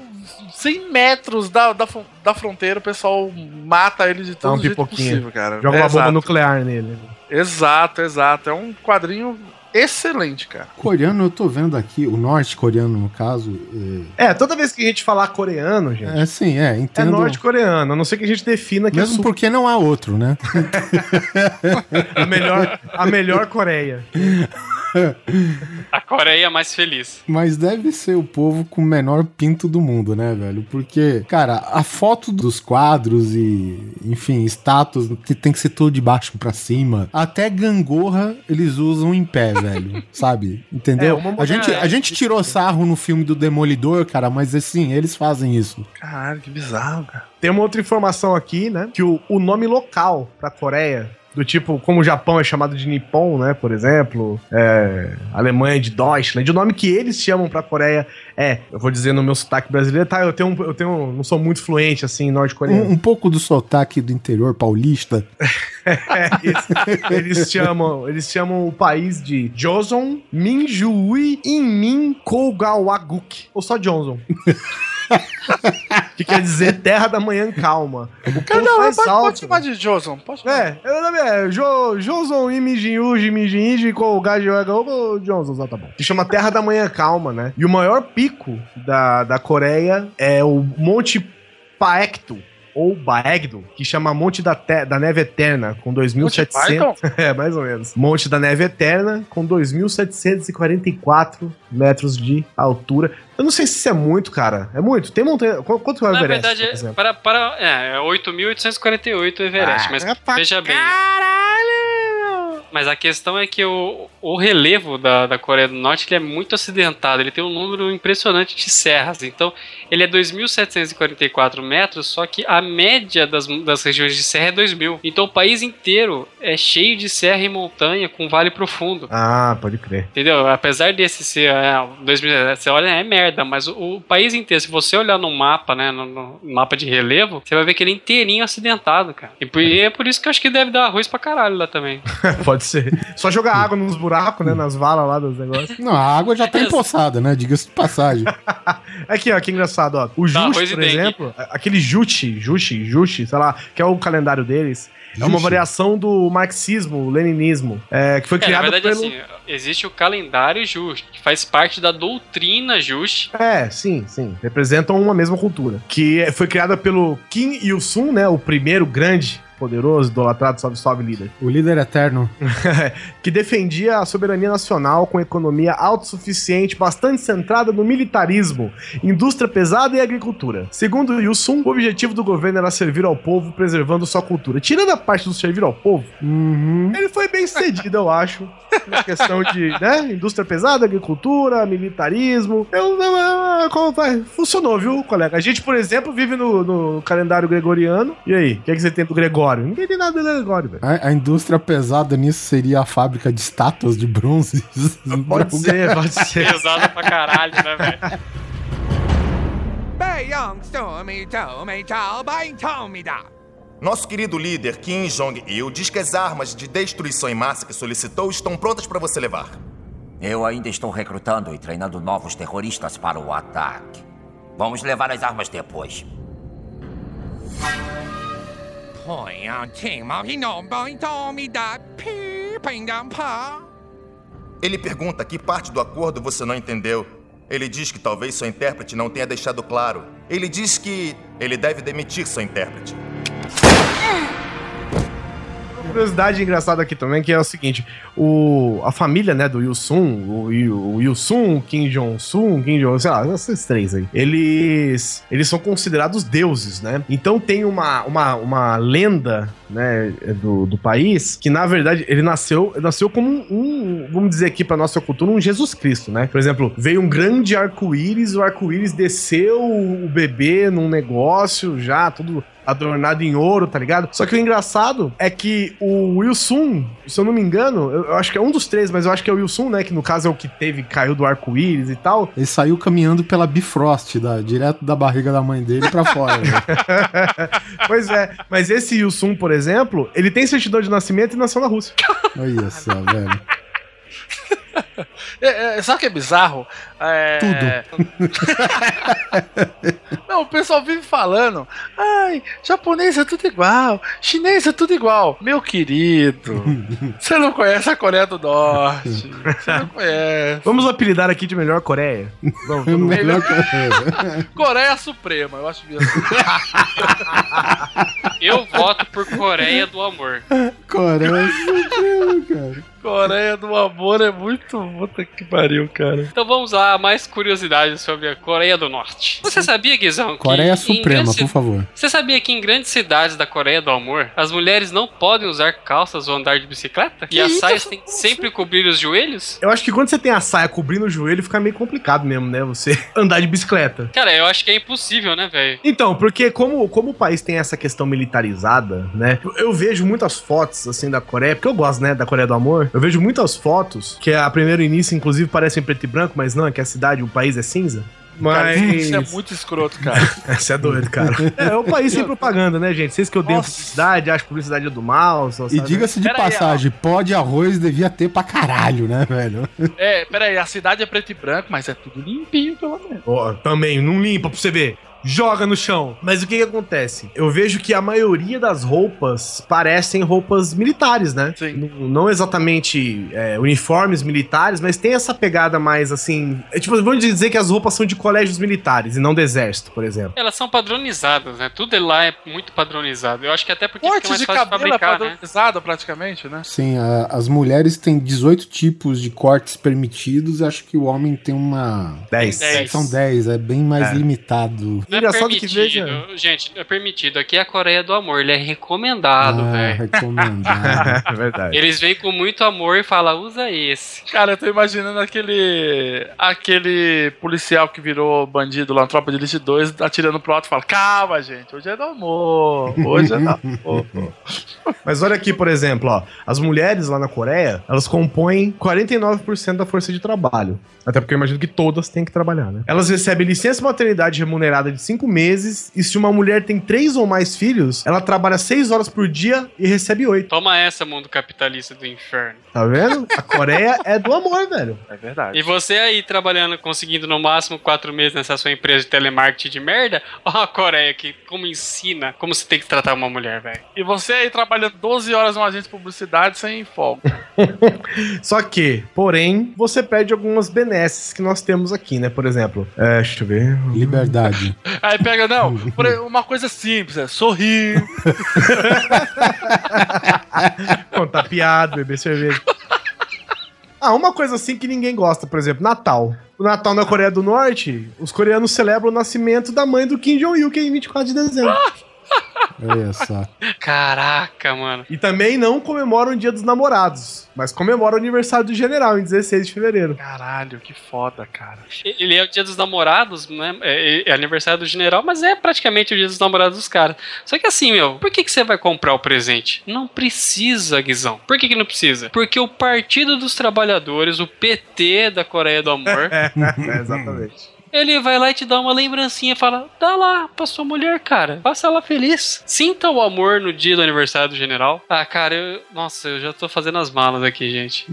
E: 100 metros da, da, da fronteira, o pessoal mata ele de
B: Dá um
E: todo jeito possível, cara.
B: Joga uma bomba
E: exato.
B: nuclear nele.
E: Exato, exato. É um quadrinho excelente, cara.
C: Coreano, eu tô vendo aqui, o norte-coreano, no caso.
B: É, toda vez que a gente falar coreano, gente,
C: É, é sim, é,
B: é,
C: entendo.
B: norte-coreano. A não ser que a gente defina que é
C: Mesmo
B: sul-
C: porque não há outro, né?
B: a, melhor, a melhor Coreia.
F: A Coreia é mais feliz.
C: Mas deve ser o povo com o menor pinto do mundo, né, velho? Porque, cara, a foto dos quadros e, enfim, estátuas que tem que ser tudo de baixo pra cima. Até gangorra eles usam em pé, velho. Sabe? Entendeu?
B: É, uma
C: a, gente, a gente tirou sarro no filme do Demolidor, cara, mas assim, eles fazem isso.
E: Caralho, que bizarro, cara.
B: Tem uma outra informação aqui, né? Que o, o nome local pra Coreia, do tipo, como o Japão é chamado de Nippon, né? Por exemplo, é, Alemanha de Deutschland, o nome que eles chamam pra Coreia é, eu vou dizer no meu sotaque brasileiro, tá? Eu tenho, eu tenho, não sou muito fluente assim em norte-coreano.
C: Um, um pouco do sotaque do interior paulista.
B: É, eles, eles chamam, eles chamam o país de Joseon Minjui Inmin Kogawaguk, ou só Johnson. que quer dizer terra da manhã calma. O
E: Cara, não,
B: faz
E: pode,
B: alto.
E: pode chamar de Joson. Pode chamar.
B: É, o nome é jo, Joson Imijinyu Jimijinji Kogawaguk Johnson, tá bom. Que chama Terra da Manhã Calma, né? E o maior pico da, da Coreia é o Monte Paektu. Ou Baegdo, que chama Monte da, Te- da Neve Eterna, com 2.700. É, mais ou menos. Monte da Neve Eterna, com 2.744 metros de altura. Eu não sei se isso é muito, cara. É muito? Tem montanha. Qu- Quanto é o
F: Na
B: Everest,
F: verdade, é,
B: exemplo?
F: para, para, é, é 8.848 o Everest,
B: Ah,
F: mas veja bem. Mas a questão é que o, o relevo da, da Coreia do Norte ele é muito acidentado, ele tem um número impressionante de serras. Então, ele é 2.744 metros, só que a média das, das regiões de serra é 2.000. Então, o país inteiro é cheio de serra e montanha com vale profundo.
B: Ah, pode crer.
F: Entendeu? Apesar desse ser é, 2000, você olha, é merda, mas o, o país inteiro, se você olhar no mapa, né, no, no mapa de relevo, você vai ver que ele é inteirinho acidentado, cara. E, por- e é por isso que eu acho que deve dar arroz pra caralho lá também.
B: Pode ser. Só jogar água nos buracos, né? Nas valas lá dos negócios.
C: Não, a água já tá empoçada, né? Diga-se de passagem.
B: Aqui, ó, que engraçado, ó. O
F: Tá, arroz e
B: por
F: dengue.
B: exemplo, aquele Juche, Juche, Juche, sei lá, que é o calendário deles. É uma
C: Juche.
B: variação do marxismo, o leninismo, é, que foi
F: É, na
B: criado
F: verdade,
B: pelo...
F: assim, existe o calendário Just, que faz parte da doutrina Just.
B: É, sim, sim. Representam uma mesma cultura. Que é- foi criada pelo Kim Il-sung, né? O primeiro grande, poderoso, idolatrado, salve, salve líder.
C: O líder eterno.
B: que defendia a soberania nacional com economia autossuficiente, bastante centrada no militarismo, indústria pesada e agricultura. Segundo Yusung, o objetivo do governo era servir ao povo, preservando sua cultura. Tirando a parte do servir ao povo,
C: Uhum.
B: ele foi bem sucedido, eu acho. Na questão de, né, indústria pesada, agricultura, militarismo. Eu? Funcionou, viu, colega? A gente, por exemplo, vive no, no calendário gregoriano. E aí, o que, é que você tem do Gregório? Gregório. Ninguém tem nada do Gregório, velho.
C: A, a, indústria pesada nisso seria a fábrica de estátuas de bronze.
B: Pode ser, pode ser.
F: Pesada pra caralho, né, velho?
H: Nosso querido líder Kim Jong-il diz que as armas de destruição em massa que solicitou estão prontas para você levar.
G: Eu ainda estou recrutando e treinando novos terroristas para o ataque. Vamos levar as armas depois.
I: 培养情貌片弄拜透米的批评人怕。
H: Ele pergunta que parte do acordo você não entendeu. Ele diz que talvez seu intérprete não tenha deixado claro. Ele diz que ele deve demitir seu intérprete.
B: Curiosidade engraçada aqui também, que é o seguinte, o, a família, né, do Yusung, o, o Yusung, o Kim Jong-sun, Kim Jong, sei lá, esses três aí, eles, eles são considerados deuses, né? Então tem uma, uma, uma lenda, né, do, do país, que na verdade ele nasceu, nasceu como um, um, vamos dizer aqui pra nossa cultura, um Jesus Cristo, né? Por exemplo, veio um grande arco-íris, o arco-íris desceu o bebê num negócio já, tudo adornado em ouro, tá ligado? Só que o engraçado é que o Wilson, se eu não me engano, eu, eu acho que é um dos três, mas eu acho que é o Wilson, né? Que no caso é o que teve, caiu do arco-íris e tal.
C: Ele saiu caminhando pela Bifrost, da, direto da barriga da mãe dele pra fora. né?
B: pois é, mas esse Wilson, por exemplo, ele tem certidão de nascimento e nasceu na Rússia.
C: Olha só, velho.
E: É, é, sabe o que é bizarro? É...
C: Tudo.
E: Não, o pessoal vive falando. Ai, japonês é tudo igual, chinês é tudo igual. Meu querido, você não conhece a Coreia do Norte. Você não conhece.
B: Vamos apelidar aqui de melhor Coreia. Vamos, todo mundo.
C: Melhor coisa.
E: Coreia Suprema, eu acho mesmo.
F: Eu voto por Coreia do Amor.
C: Coreia Suprema, cara.
E: Coreia do Amor é muito. Puta que pariu, cara.
F: Então vamos lá, mais curiosidades sobre a Coreia do Norte. Você sabia, Guizão? que
C: Coreia
F: em
C: Suprema,
F: grandes
C: por favor.
F: Você sabia que em grandes cidades da Coreia do Amor, as mulheres não podem usar calças ou andar de bicicleta? e as saias têm que sempre cobrir os joelhos?
B: Eu acho que quando você tem a saia cobrindo o joelho, fica meio complicado mesmo, né? Você andar de bicicleta.
F: Cara, eu acho que é impossível, né, velho?
B: Então, porque como, como o país tem essa questão militarizada, né? Eu, vejo muitas fotos, assim, da Coreia, porque eu gosto, né, da Coreia do Amor. Eu vejo muitas fotos, que a primeiro início, inclusive, parece em preto e branco, mas não, é que a cidade, o país é cinza.
E: Cara,
B: Mas.
E: isso é muito escroto, cara.
B: Você é doido, cara. É, é o país sem propaganda, né, gente? Vocês que odeiam publicidade, acham que publicidade é do mal. Só,
C: E diga-se de
E: Pera aí,
C: passagem, pó de arroz devia ter pra caralho, né, velho?
E: É, pera aí, a cidade é preto e branco, mas é tudo limpinho, pelo menos.
B: Ó, também, não limpa pra você ver. Joga no chão. Mas o que que acontece? Eu vejo que a maioria das roupas parecem roupas militares, né?
E: Sim.
B: Não, não exatamente é, uniformes militares, mas tem essa pegada mais assim. É, tipo, vamos dizer que as roupas são de colégios militares e não do exército, por exemplo.
F: Elas são padronizadas, né? Tudo lá é muito padronizado. Eu acho que até porque fica
E: Corte
F: mais
E: de
F: fácil
E: cabelo é
F: fabricar, né?
E: padronizado praticamente, né?
C: Sim, a- as mulheres têm 18 tipos de cortes permitidos, acho que o homem tem uma.
B: 10.
F: Dez.
C: São 10, é bem mais
B: É.
C: limitado.
F: Não é
B: Engraçado que
F: permitido,
B: veja-
F: gente, é permitido. Aqui é a Coreia do Amor, ele é recomendado,
C: ah,
F: velho.
C: recomendado.
B: É verdade.
F: Eles vêm com muito amor e falam, usa esse.
E: Cara, eu tô imaginando aquele. aquele policial que virou bandido lá na Tropa de Elite 2, atirando pro alto e fala: Calma, gente, hoje é do amor. Hoje é do amor.
B: Mas olha aqui, por exemplo, ó, as mulheres lá na Coreia, elas compõem 49% da força de trabalho. Até porque eu imagino que todas têm que trabalhar, né? Elas recebem licença maternidade remunerada de 5 meses e se uma mulher tem 3 ou mais filhos, ela trabalha 6 horas por dia e recebe 8.
F: Toma essa, mundo capitalista do inferno.
B: Tá vendo? A Coreia é do amor, velho.
E: É verdade.
F: E você aí trabalhando, conseguindo no máximo quatro meses nessa sua empresa de telemarketing de merda, ó a Coreia que como ensina como você tem que tratar uma mulher, velho.
E: E você aí trabalhando 12 horas numa agência de publicidade sem folga.
B: Só que, porém, você perde algumas benesses que nós temos aqui, né? Por exemplo, é, deixa eu ver.
C: Liberdade.
E: Aí pega, não, uma coisa simples, é sorrir.
B: Contar piada, beber cerveja. Ah, uma coisa assim que ninguém gosta, por exemplo, Natal. O Natal na Coreia do Norte, os coreanos celebram o nascimento da mãe do Kim Jong-il, que é em 24 de dezembro.
C: Olha só.
F: Caraca, mano.
B: E também não comemoram o Dia dos Namorados, mas comemoram o aniversário do general, em 16 de fevereiro.
E: Caralho, que foda, cara.
F: Ele é o dia dos namorados, né? É, é aniversário do general, mas é praticamente o dia dos namorados dos caras. Só que assim, meu, por que, que você vai comprar o presente? Não precisa, Guizão. Por que, que não precisa? Porque o Partido dos Trabalhadores, o PT da Coreia do Amor,
B: é, exatamente.
F: Ele vai lá e te dá uma lembrancinha e fala: dá lá pra sua mulher, cara. Faça ela feliz. Sinta o amor no dia do aniversário do general. Ah, cara, eu. Nossa, eu já tô fazendo as malas aqui, gente.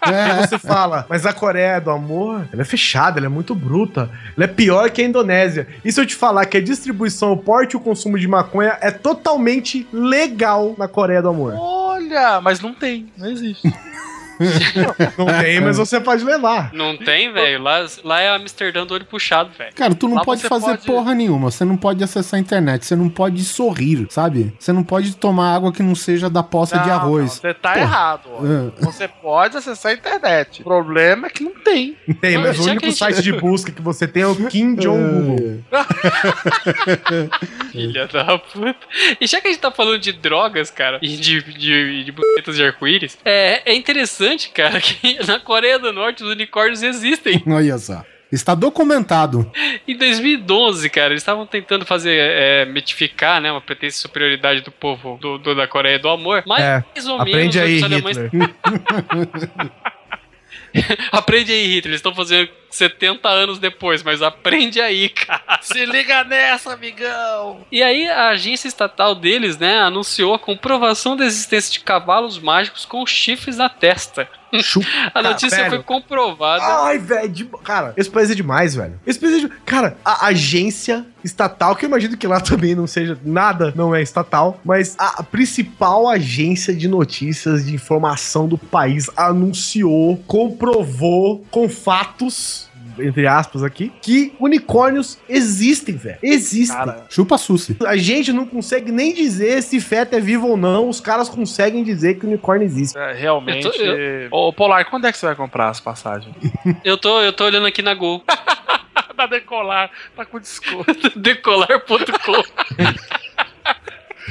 B: Aí você fala, mas a Coreia do Amor, ela é fechada, ela é muito bruta. Ela é pior que a Indonésia. E se eu te falar que a distribuição, o porte e o consumo de maconha é totalmente legal na Coreia do Amor?
E: Olha, mas não tem, não existe.
B: Não tem, mas você pode levar.
F: Não tem, velho. Lá, lá é Amsterdã do olho puxado, velho.
C: Cara, tu não
E: Lá
C: pode fazer
E: pode-
C: porra nenhuma. Você não pode acessar a internet. Você não pode sorrir, sabe? Você não pode tomar água que não seja da poça de
E: Não,
C: arroz.
E: não, Você tá
C: Porra.
E: errado. ó.
C: É.
E: Você pode acessar a internet. O problema é que não tem.
B: Tem, mas
F: Já
B: o
F: que
B: único
F: gente-
B: site de busca que você tem é o Kim Jong-un.
F: Filha da puta. E já que a gente tá falando de drogas, cara, e de, de, de de arco-íris, é, é interessante, cara, que na Coreia do Norte os unicórnios existem.
C: Olha só. Está documentado.
F: Em 2012, cara, eles estavam tentando fazer, é, mitificar, né, uma pretensa superioridade do povo do, do- da Coreia do Amor, mas
B: É,
F: mais ou
B: aprende
F: menos
B: aí,
F: os alemães...
B: Hitler.
F: aprende aí, Hitler, eles estão fazendo 70 anos depois, mas aprende aí, cara.
E: Se liga nessa, amigão!
F: E aí a agência estatal deles, né, anunciou a comprovação da existência de cavalos mágicos com chifres na testa. A notícia
B: velho.
F: foi comprovada.
B: Ai, velho, de- cara, esse país é demais, velho. Esse país é de... Cara, a agência estatal, que eu imagino que lá também não seja nada, não é estatal, mas a principal agência de notícias de informação do país anunciou, comprovou com fatos, entre aspas aqui, que unicórnios existem, velho. Existem.
C: Chupa Susi.
B: A gente não consegue nem dizer se feto é vivo ou não, os caras conseguem dizer que unicórnio existe.
E: É, realmente.
F: Tô- eu-
E: Ô, Polar, quando é que você vai comprar as passagens?
F: Eu tô, eu tô olhando aqui na Gol.
E: da Decolar, tá com desconto.
F: Decolar.com.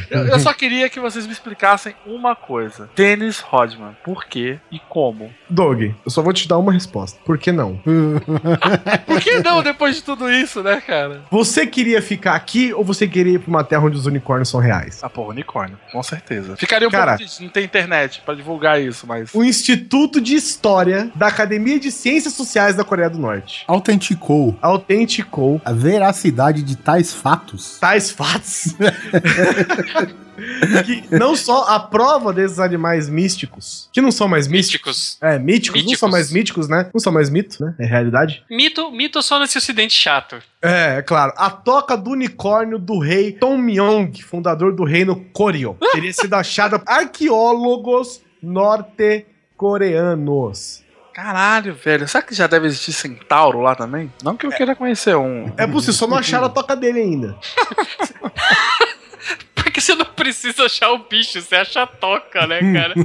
E: Eu, eu só queria que vocês me explicassem uma coisa: Dennis Rodman, por quê e como?
B: Doug, eu só vou te dar uma resposta. Por que não?
E: Por que não depois de tudo isso, né, cara?
B: Você queria ficar aqui ou você queria ir pra uma terra onde os unicórnios são reais?
E: Ah, pô, unicórnio, com certeza. Ficaria um
B: Cara-
E: pouco não tem internet pra divulgar isso, mas.
B: O Instituto de História da Academia de Ciências Sociais da Coreia do Norte
C: Autenticou
B: autenticou
C: a veracidade de tais fatos.
B: tais fatos que não só a prova desses animais místicos, que não são mais místicos,
F: Místicos.
B: é, míticos, não
F: Míticos.
B: são mais míticos, né? Não são mais mito, né? É realidade.
F: Mito, mito só nesse ocidente chato.
B: É, é claro. A toca do unicórnio do rei Tom Myong, fundador do reino Koryo, teria sido achada por arqueólogos norte-coreanos.
E: Caralho, velho. Será que já deve existir centauro lá também? Não que eu queira conhecer um.
B: É possível, só não acharam a toca dele ainda.
F: Você não precisa achar o bicho, você acha a toca, né, cara?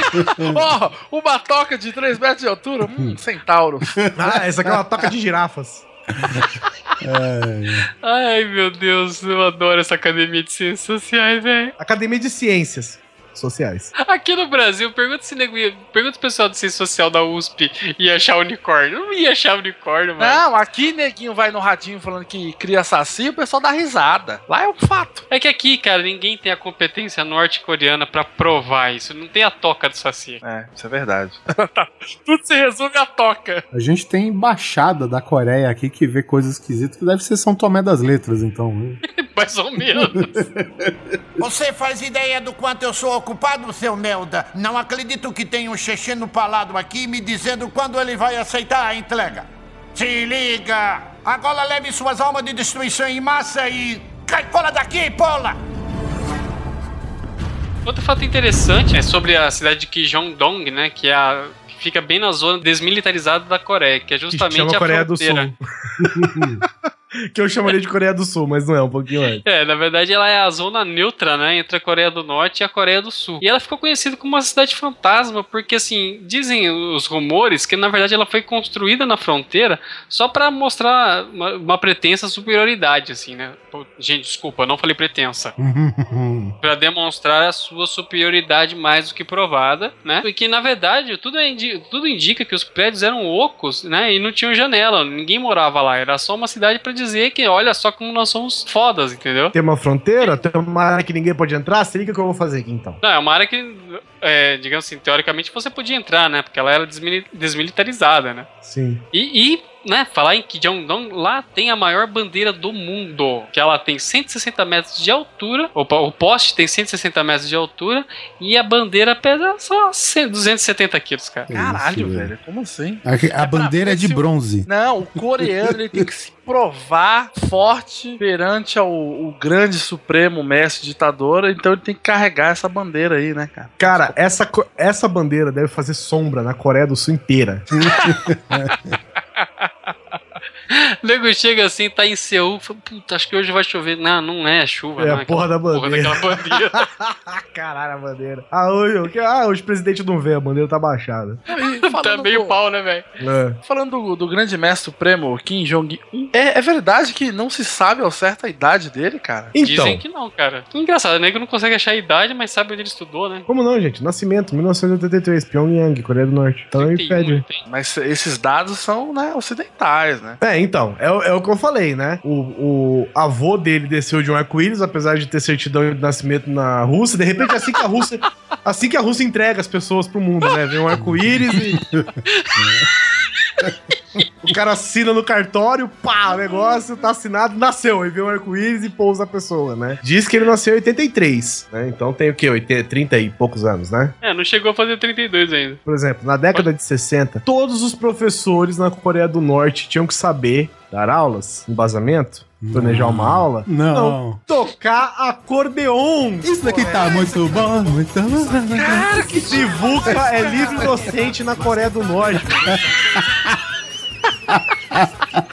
E: Ó, uma toca de 3 metros de altura? Hum, centauro.
B: Ah, essa aqui é uma toca de girafas.
F: Ai, meu Deus, eu adoro essa academia de ciências sociais, velho.
B: Academia de Ciências Sociais.
F: Aqui no Brasil, pergunta se nego ia- pergunta o pessoal de ciência social da USP ia achar unicórnio. Não ia achar unicórnio, mano.
E: Não, aqui neguinho vai no ratinho falando que cria saci, o pessoal dá risada. Lá é um fato.
F: É que aqui, cara, ninguém tem a competência norte-coreana pra provar isso. Não tem a toca do Saci.
E: É, isso é verdade. Tudo se resume a toca.
C: A gente tem embaixada da Coreia aqui que vê coisas esquisitas que deve ser São Tomé das Letras, então. né?
F: Mais ou menos.
I: Você faz ideia do quanto eu sou ocupado, seu Nelda? Não acredito que tenha um checheno palado aqui me dizendo quando ele vai aceitar a entrega. Se liga! Agora leve suas almas de destruição em massa e. Cai fora daqui, pola!
F: Outro fato interessante é sobre a cidade de Kijongdong, né? Que é a. que Fica bem na zona desmilitarizada da Coreia, que é
B: Que
F: justamente
B: chama
F: a
B: Coreia do
F: fronteira.
B: Sul. que eu chamaria de Coreia do Sul, mas não é um pouquinho antes.
F: É, na verdade ela é a zona neutra, né, entre a Coreia do Norte e a Coreia do Sul. E ela ficou conhecida como uma cidade fantasma, porque assim, dizem os rumores que na verdade ela foi construída na fronteira só pra mostrar uma, uma pretensa superioridade, assim, né? Pô, Gente, desculpa, eu não falei pretensa. Pra demonstrar a sua superioridade mais do que provada, né? E que na verdade tudo, é indi- tudo indica que os prédios eram ocos, né? E não tinham janela, ninguém morava lá. Era só uma cidade pra dizer que olha só como nós somos fodas, entendeu?
B: Tem uma fronteira, tem uma área que ninguém pode entrar, se liga o que eu vou fazer aqui então.
F: Não, é uma área que, é, digamos assim, teoricamente você podia entrar, né? Porque ela era desmili- desmilitarizada, né?
B: Sim.
F: E, e, né, falar em Kijongdong, lá tem a maior bandeira do mundo. Que ela tem 160 metros de altura. Opa, o poste tem 160 metros de altura. E a bandeira pesa só 100, 270 quilos, cara.
E: Caralho,
C: Isso,
E: velho. Como assim?
C: A, a bandeira é de bronze.
E: Não, o coreano ele tem que se provar forte perante ao, o grande supremo mestre ditador, então ele tem que carregar essa bandeira aí, né, cara?
B: Cara, essa, essa bandeira deve fazer sombra na Coreia do Sul inteira.
F: O nego chega assim, tá em Seul, fala, puta, acho que hoje vai chover. Não, não é chuva,
B: É
F: não.
B: a porra da bandeira.
F: daquela bandeira.
B: Caralho, a bandeira. Ah, hoje, o que- ah, hoje o presidente não vê, a bandeira tá baixada.
F: Tá meio
E: do-
F: pau, né, velho?
B: É.
E: Falando do, do grande mestre supremo Kim Jong-un, é, é verdade que não se sabe ao certo a idade dele, cara?
B: Então,
F: Dizem que não, cara. Que engraçado, o nego não consegue achar a idade, mas sabe onde ele estudou, né?
B: como não, gente? Nascimento, 1983, Pyongyang, Coreia do Norte.
F: 31,
B: Wikipedia.
F: tem.
E: Mas esses dados são, né, ocidentais, né?
B: É, então, é, é o que eu falei, né? O, o avô dele desceu de um arco-íris, apesar de ter certidão de nascimento na Rússia. De repente, assim que a Rússia, assim que a Rússia entrega as pessoas pro mundo, né? Vem um arco-íris e. O cara assina no cartório, pá, o negócio tá assinado, nasceu. Aí vem um arco-íris e pousa a pessoa, né? Diz que ele nasceu em 83, né? Então tem o quê? 80, 30 e poucos anos, né?
F: É, não chegou a fazer 32 ainda.
B: Por exemplo, na década de 60, todos os professores na Coreia do Norte tinham que saber dar aulas, embasamento, planejar uma aula,
C: Não.
B: tocar acordeon.
C: Isso daqui tá muito bom, muito bom.
B: Cara, que Sivuca é livre docente na Coreia do Norte.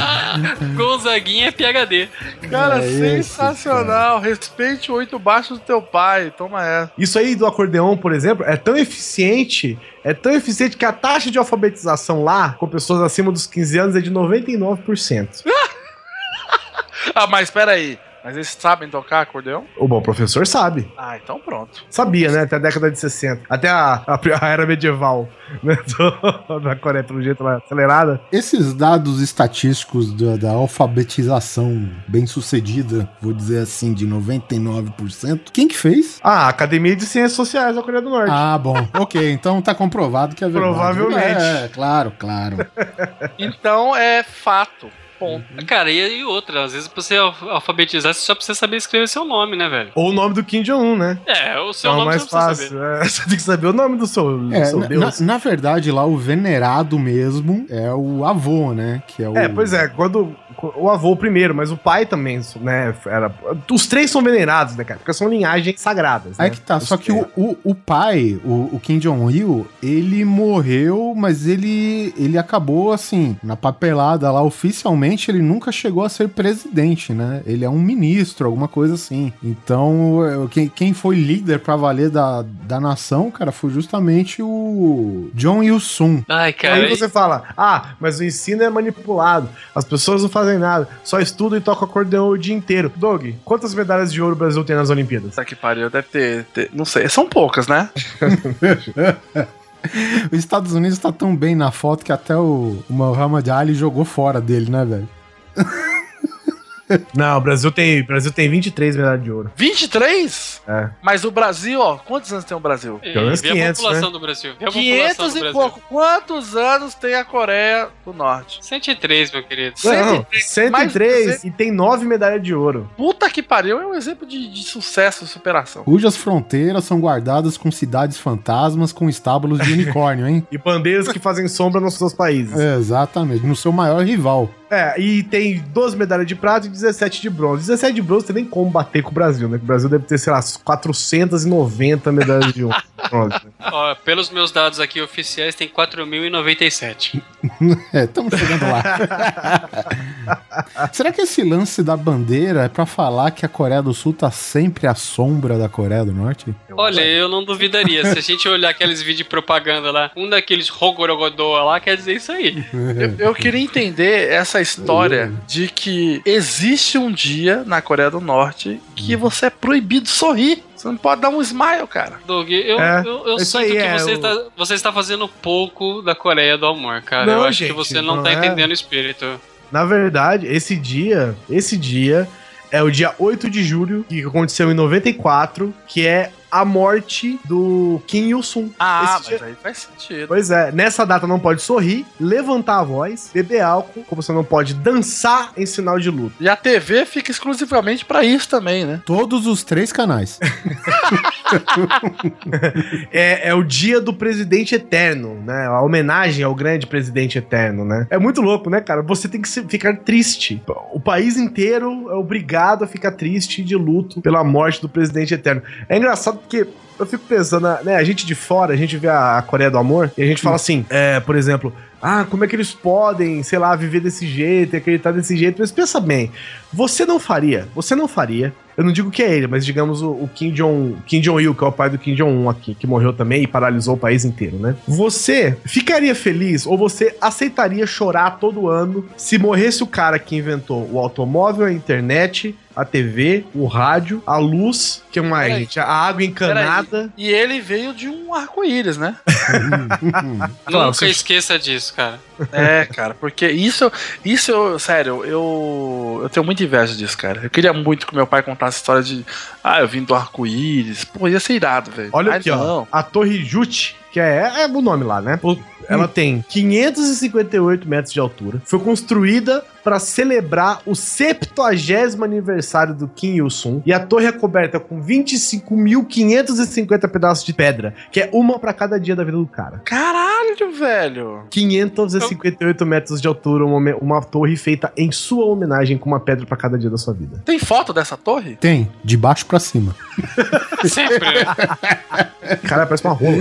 F: Gonzaguinha é PHD.
E: Cara,
C: É isso,
E: sensacional. Respeite o oito baixo do teu pai. Toma essa.
B: Isso aí do acordeon, por exemplo, é tão eficiente, é tão eficiente que a taxa de alfabetização lá, com pessoas acima dos 15 anos, é de 99%.
E: Ah, mas espera aí. Mas eles sabem tocar acordeão?
B: O bom professor sabe.
E: Ah, então pronto.
B: Sabia, né? Até a década de 60. Até a, a, a era medieval, né? Do- da Coreia, pelo jeito lá, acelerada.
C: Esses dados estatísticos da, da alfabetização bem sucedida, vou dizer assim, de 99%, quem que fez?
B: Ah, a Academia de Ciências Sociais da Coreia do Norte.
C: Ah, bom. Ok, então tá comprovado que é verdade.
B: Provavelmente.
C: É, claro, claro.
E: Então é fato. Ponto.
F: Cara, e, e outra, às vezes pra você al- alfabetizar, você só precisa saber escrever seu nome, né, velho?
B: Ou o nome do Kim Jong-un, né?
F: É, o seu
B: é o
F: nome
B: mais
F: você
B: fácil.
F: saber.
B: é. você tem que saber o nome do seu, do
C: É,
B: seu
C: na,
B: Deus.
C: na- na verdade, lá o venerado mesmo é o avô, né? Que é o.
B: É, pois é, quando o avô primeiro, mas o pai também, né, era... Os três são venerados, né, cara? Porque são linhagens sagradas, né?
C: que tá,
B: Os
C: só que o, o, o pai, o, o Kim Jong-il, ele morreu, mas ele, ele acabou assim, na papelada lá, oficialmente, ele nunca chegou a ser presidente, né? Ele é um ministro, alguma coisa assim. Então, é, quem, quem foi líder pra valer da, da nação, cara, foi justamente o John Il-sung.
F: Ai, cara.
B: Aí você fala, ah, mas o ensino é manipulado, as pessoas não fazem nada, só estudam e tocam acordeão o dia inteiro. Doug, quantas medalhas de ouro o Brasil tem nas Olimpíadas?
E: Puta que pariu, deve ter, ter- Não sei, são poucas, né?
C: Os Estados Unidos tá tão bem na foto que até o, o Muhammad Ali jogou fora dele, né, velho?
B: Não, o Brasil tem, o Brasil tem 23 medalhas de ouro.
E: 23?
B: É.
E: Mas o Brasil, ó, quantos anos tem o Brasil?
B: Pelo menos
F: vê a
B: 500,
F: população
B: né?
F: do Brasil. Vê a
E: 500
F: população do
E: e
F: Brasil.
E: pouco. Quantos anos tem a Coreia do Norte?
F: 103, meu querido.
B: Não,
E: 103,
B: 103 e tem 9 medalhas de ouro.
E: Puta que pariu, é um exemplo de, de sucesso e superação.
C: Cujas fronteiras são guardadas com cidades fantasmas com estábulos de unicórnio, hein?
B: E bandeiras que fazem sombra nos seus países.
C: É, exatamente, no seu maior rival.
B: É, e tem 12 medalhas de prata e 17 de bronze. 17 de bronze tem nem como bater com o Brasil, né? O Brasil deve ter, sei lá, 490 medalhas de bronze. né?
F: Ó, pelos meus dados aqui oficiais, tem 4.097.
C: É, estamos chegando lá. Será que esse lance da bandeira é pra falar que a Coreia do Sul tá sempre à sombra da Coreia do Norte?
F: Olha, eu não duvidaria. Se a gente olhar aqueles vídeos de propaganda lá, um daqueles rogorogodô lá quer dizer isso aí.
E: Eu, eu queria entender essa história de que existe um dia na Coreia do Norte que você é proibido sorrir. Você não pode dar um smile, cara.
F: Doug, eu,
B: É,
F: eu, eu sinto
B: aí
F: que
B: é
F: você,
B: o-
F: está, você está fazendo pouco da Coreia do amor, cara.
B: Não,
F: eu acho
B: gente,
F: que você não,
B: não
F: tá
B: é.
F: entendendo o espírito.
B: Na verdade, esse dia, esse dia é o dia 8 de julho, que aconteceu em 94, que é a morte do Kim Il-sung.
E: Ah,
B: Esse
E: mas
B: dia-
E: aí faz sentido.
B: Pois é, nessa data não pode sorrir, levantar a voz, beber álcool, como você não pode dançar em sinal de luto.
E: E a TV fica exclusivamente pra isso também, né?
C: Todos os três canais.
B: É, é o dia do presidente eterno, né? A homenagem ao grande presidente eterno, né? É muito louco, né, cara? Você tem que ficar triste. O país inteiro é obrigado a ficar triste de luto pela morte do presidente eterno. É engraçado porque eu fico pensando, né? A gente de fora, a gente vê a, Coreia do Amor e a gente fala assim, é, por exemplo, ah, como é que eles podem, sei lá, viver desse jeito e acreditar desse jeito? Mas pensa bem, você não faria, você não faria. Eu não digo que é ele, mas digamos o, o Kim Jong Kim Jong-il, que é o pai do Kim Jong-un aqui, que morreu também e paralisou o país inteiro, né? Você ficaria feliz ou você aceitaria chorar todo ano se morresse o cara que inventou o automóvel, a internet, a TV, o rádio, a luz, que mais,
E: Peraí.
B: gente? A água encanada.
E: E ele veio de um arco-íris, né?
F: Nunca
B: você-
F: esqueça disso, cara.
E: É, cara, porque isso, isso, eu, sério, eu, eu tenho muita inveja disso, cara. Eu queria muito que meu pai contasse a história de, ah, eu vim do arco-íris. Pô, ia ser irado, velho.
B: Olha
E: Mas
B: aqui, ó.
E: não.
B: A Torre Jute, que é, é o nome lá, né? Ela tem 558 metros de altura. Foi construída para celebrar o 70 aniversário do Kim Il-sung. E a torre é coberta com 25.550 pedaços de pedra, que é uma para cada dia da vida do cara.
E: Caralho, velho.
B: 558 metros de altura, uma, uma torre feita em sua homenagem com uma pedra para cada dia da sua vida.
E: Tem foto dessa torre?
C: Tem, de baixo pra cima.
F: Sempre, né?
B: Cara, parece uma rola.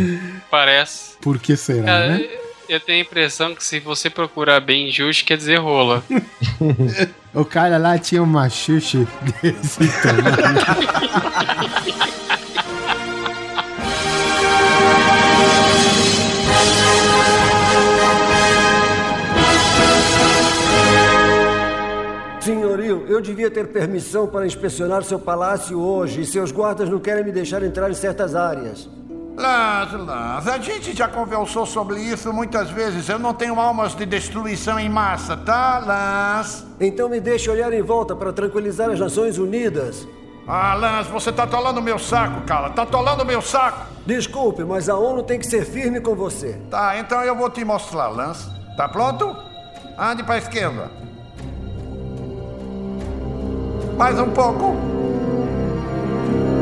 F: Parece.
C: Por que será,
F: Cara,
C: né?
F: eu tenho a impressão que se você procurar bem justo, quer dizer rola.
C: O cara lá tinha uma xuxa desse tamanho.
J: Senhorio, eu devia ter permissão para inspecionar seu palácio hoje e seus guardas não querem me deixar entrar em certas áreas.
I: Lance, Lance, a gente já conversou sobre isso muitas vezes. Eu não tenho almas de destruição em massa, tá, Lance?
J: Então me deixe olhar em volta para tranquilizar as Nações Unidas.
I: Ah, Lance, você tá atolando meu saco, cara. Tá atolando meu saco.
J: Desculpe, mas a ONU tem que ser firme com você.
I: Tá, então eu vou te mostrar, Lance. Tá pronto? Ande pra esquerda. Mais um pouco.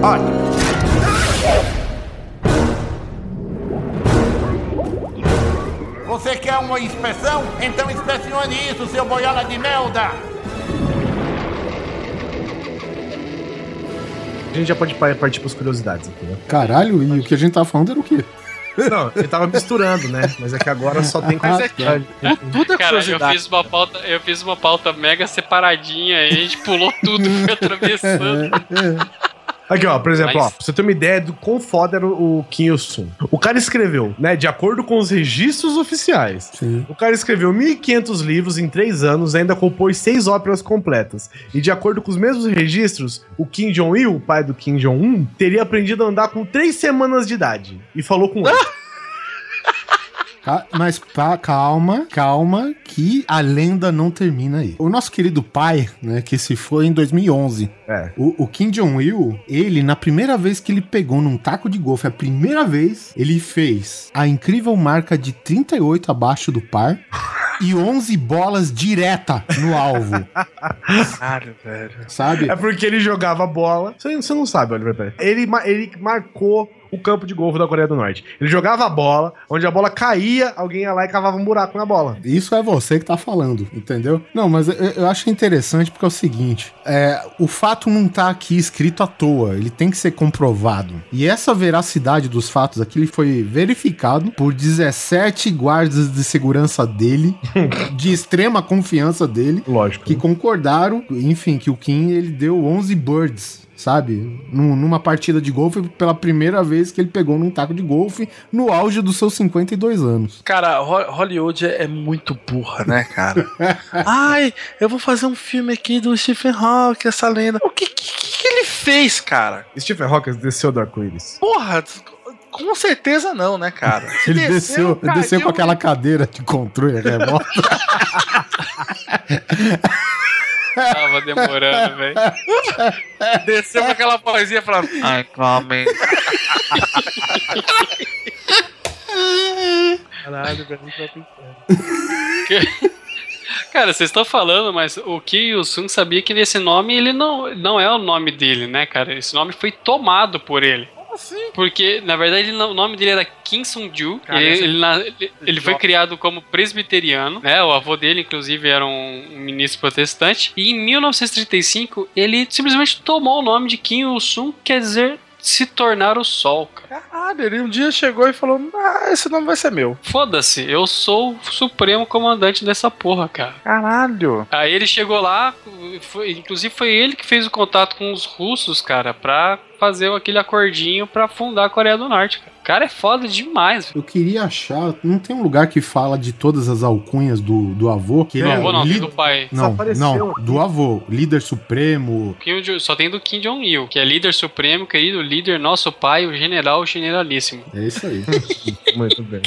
I: Ótimo. Você quer uma inspeção? Então inspecione isso, seu boiola de merda!
B: A gente já pode pa- partir para as curiosidades aqui, né?
C: Caralho, e o que a gente tava falando era o quê?
B: Não, ele tava misturando, né? Mas é que agora só tem curiosidade.
E: Tudo é
F: Cara, eu fiz uma pauta, eu fiz uma pauta mega separadinha aí, a gente pulou tudo, foi atravessando.
B: Aqui, ó, por exemplo,
F: Mas-
B: ó, pra você ter uma ideia do quão foda era o Kim Il-sung. O cara escreveu, né, de acordo com os registros oficiais,
C: Sim.
B: o cara escreveu 1.500 livros em 3 anos e ainda compôs 6 óperas completas. E de acordo com os mesmos registros, o Kim Jong-il, o pai do Kim Jong-un, teria aprendido a andar com 3 semanas de idade. E falou com ele.
C: Ca- Mas pa- calma, calma, que a lenda não termina aí. O nosso querido pai, né, que se foi em 2011,
B: É.
C: o, o Kim Jong-il, ele, na primeira vez que ele pegou num taco de golfe, a primeira vez, ele fez a incrível marca de 38 abaixo do par e 11 bolas direta no alvo,
E: Caralho, velho.
C: sabe?
B: É porque ele jogava bola. Você, você não sabe, Oliver Pérez. Ele, ele marcou o campo de golfe da Coreia do Norte. Ele jogava a bola, onde a bola caía, alguém ia lá e cavava um buraco na bola.
C: Isso é você que tá falando, entendeu? Não, mas eu, eu acho interessante porque é o seguinte: é, o fato não tá aqui escrito à toa, ele tem que ser comprovado. E essa veracidade dos fatos aqui ele foi verificado por 17 guardas de segurança dele, de extrema confiança dele,
B: Lógico.
C: que concordaram, enfim, que o Kim ele deu 11 birds. Sabe? Num- numa partida de golfe, pela primeira vez que ele pegou num taco de golfe, no auge dos seus 52 anos.
E: Cara, Ho- Hollywood é, é muito burra, né, cara? Ai, eu vou fazer um filme aqui do Stephen Hawking, essa lenda. O que, que, que ele fez, cara?
B: Stephen Hawking desceu do arco-íris.
E: Porra, com certeza não, né, cara? Se
C: Ele desceu,
E: caiu,
C: desceu com aquela cadeira de controle remoto.
F: Tava demorando, velho.
E: Desceu com aquela vozinha falando. Ai, come. Caralho, velho, não pensando.
F: Cara, vocês estão falando, mas o Kim Il-sung sabia que esse nome ele não, não é o nome dele, né, cara? Esse nome foi tomado por ele.
E: Assim?
F: Porque, na verdade, ele o nome dele era Kim Sung-ju. Ele,
E: esse-
F: ele ele- ele foi criado como presbiteriano, né? O avô dele, inclusive, era um, um ministro protestante. E em 1935, ele simplesmente tomou o nome de Kim Il-sung, quer dizer se tornar o sol, cara.
E: Caralho, ele um dia chegou e falou: Ah, esse nome vai ser meu.
F: Foda-se, eu sou o supremo comandante dessa porra, cara.
E: Caralho.
F: Aí ele chegou lá, foi- inclusive foi ele que fez o contato com os russos, cara, pra fazer aquele acordinho pra fundar a Coreia do Norte, cara. O cara é foda demais, velho.
C: Eu queria achar. Não tem um lugar que fala de todas as alcunhas do, do avô? Que
F: Do
C: é
F: avô não, tem
C: li-
F: do pai.
C: Não, não, do avô. Líder supremo.
F: Kim Só tem do Kim Jong-il, que é líder supremo, querido líder, nosso pai, o general generalíssimo.
C: É isso aí.
B: Muito bem.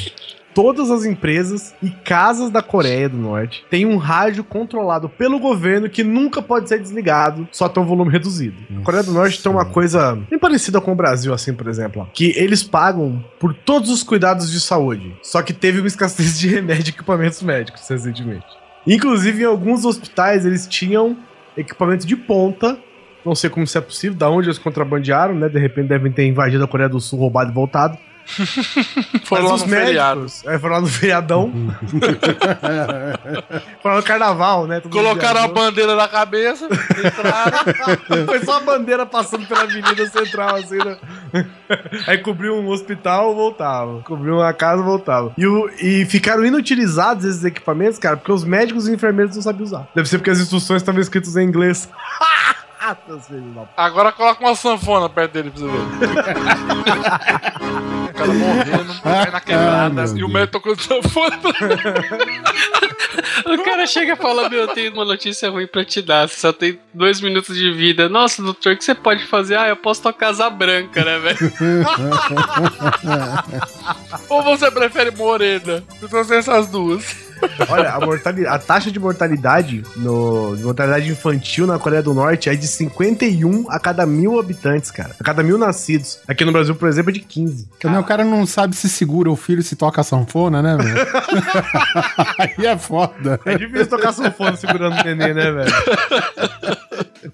B: Todas as empresas e casas da Coreia do Norte têm um rádio controlado pelo governo que nunca pode ser desligado, só tem um volume reduzido. A Coreia do Norte tem uma coisa bem parecida com o Brasil, assim, por exemplo, ó, que eles pagam por todos os cuidados de saúde, só que teve uma escassez de remédio e equipamentos médicos recentemente. Inclusive, em alguns hospitais, eles tinham equipamento de ponta. Não sei como isso é possível, da onde eles contrabandearam, né? De repente devem ter invadido a Coreia do Sul, roubado e voltado.
E: Foram
B: Mas
E: lá
B: os
E: no feriado.
B: médicos, é, foram lá no feriadão. foram lá no carnaval, né? Todo
E: Colocaram a bandeira na cabeça, entraram.
B: Foi só a bandeira passando pela avenida central, assim, né? Aí cobriu um hospital, voltava. Cobriu uma casa, voltava. E, o- e ficaram inutilizados esses equipamentos, cara, porque os médicos e enfermeiros não sabiam usar. Deve ser porque as instruções estavam escritas em inglês. Da
E: Agora coloca uma sanfona perto dele pra você ver. o cara morrendo, cai na quebrada.
C: Ah,
E: e o médico tocando sanfona.
F: O cara chega e fala: Meu, eu tenho uma notícia ruim pra te dar. Você só tem dois minutos de vida. Nossa, doutor, o que você pode fazer? Ah, eu posso tocar asa branca, né, velho?
E: Ou você prefere morena? Eu trouxe essas duas.
B: Olha, a, mortali- a taxa de mortalidade no, de mortalidade infantil na Coreia do Norte é de 51 a cada mil habitantes, cara. A cada mil nascidos. Aqui no Brasil, por exemplo, é de 15.
C: Também o cara não sabe se segura o filho se toca a sanfona, né, velho? Aí é foda.
B: É difícil tocar sanfona segurando o neném, né, velho?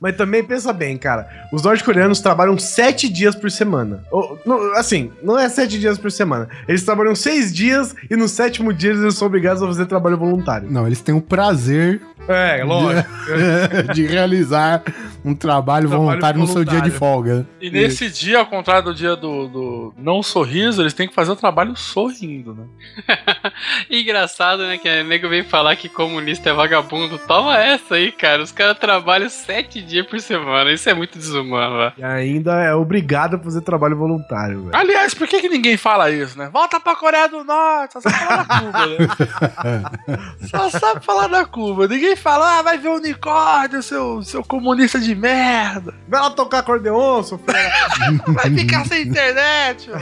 B: Mas também pensa bem, cara. Os norte-coreanos trabalham sete dias por semana. Ou, não, assim, não é sete dias por semana. Eles trabalham seis dias e no sétimo dia eles são obrigados a fazer trabalho voluntário.
C: Não, eles têm o prazer
B: É, lógico.
C: de realizar um trabalho,
B: Trabalho
C: voluntário no seu dia de
B: voluntário.
C: folga.
E: E nesse dia, ao contrário do dia do, do não sorriso, eles têm que fazer o trabalho sorrindo, né?
F: Engraçado, né? Que o nego vem falar que comunista é vagabundo. Toma essa aí, cara. Os caras trabalham sete dias por semana. Isso é muito desumano, velho.
B: E ainda é obrigado a fazer trabalho voluntário, velho.
E: Aliás, por que, que ninguém fala isso, né? Volta pra Coreia do Norte, só da Cuba, né? Só sabe falar da Cuba. Ninguém fala, ah, vai ver o unicórnio, seu, seu comunista de merda.
B: Vai lá tocar acordeon, seu filho.
E: Vai ficar sem internet, ó.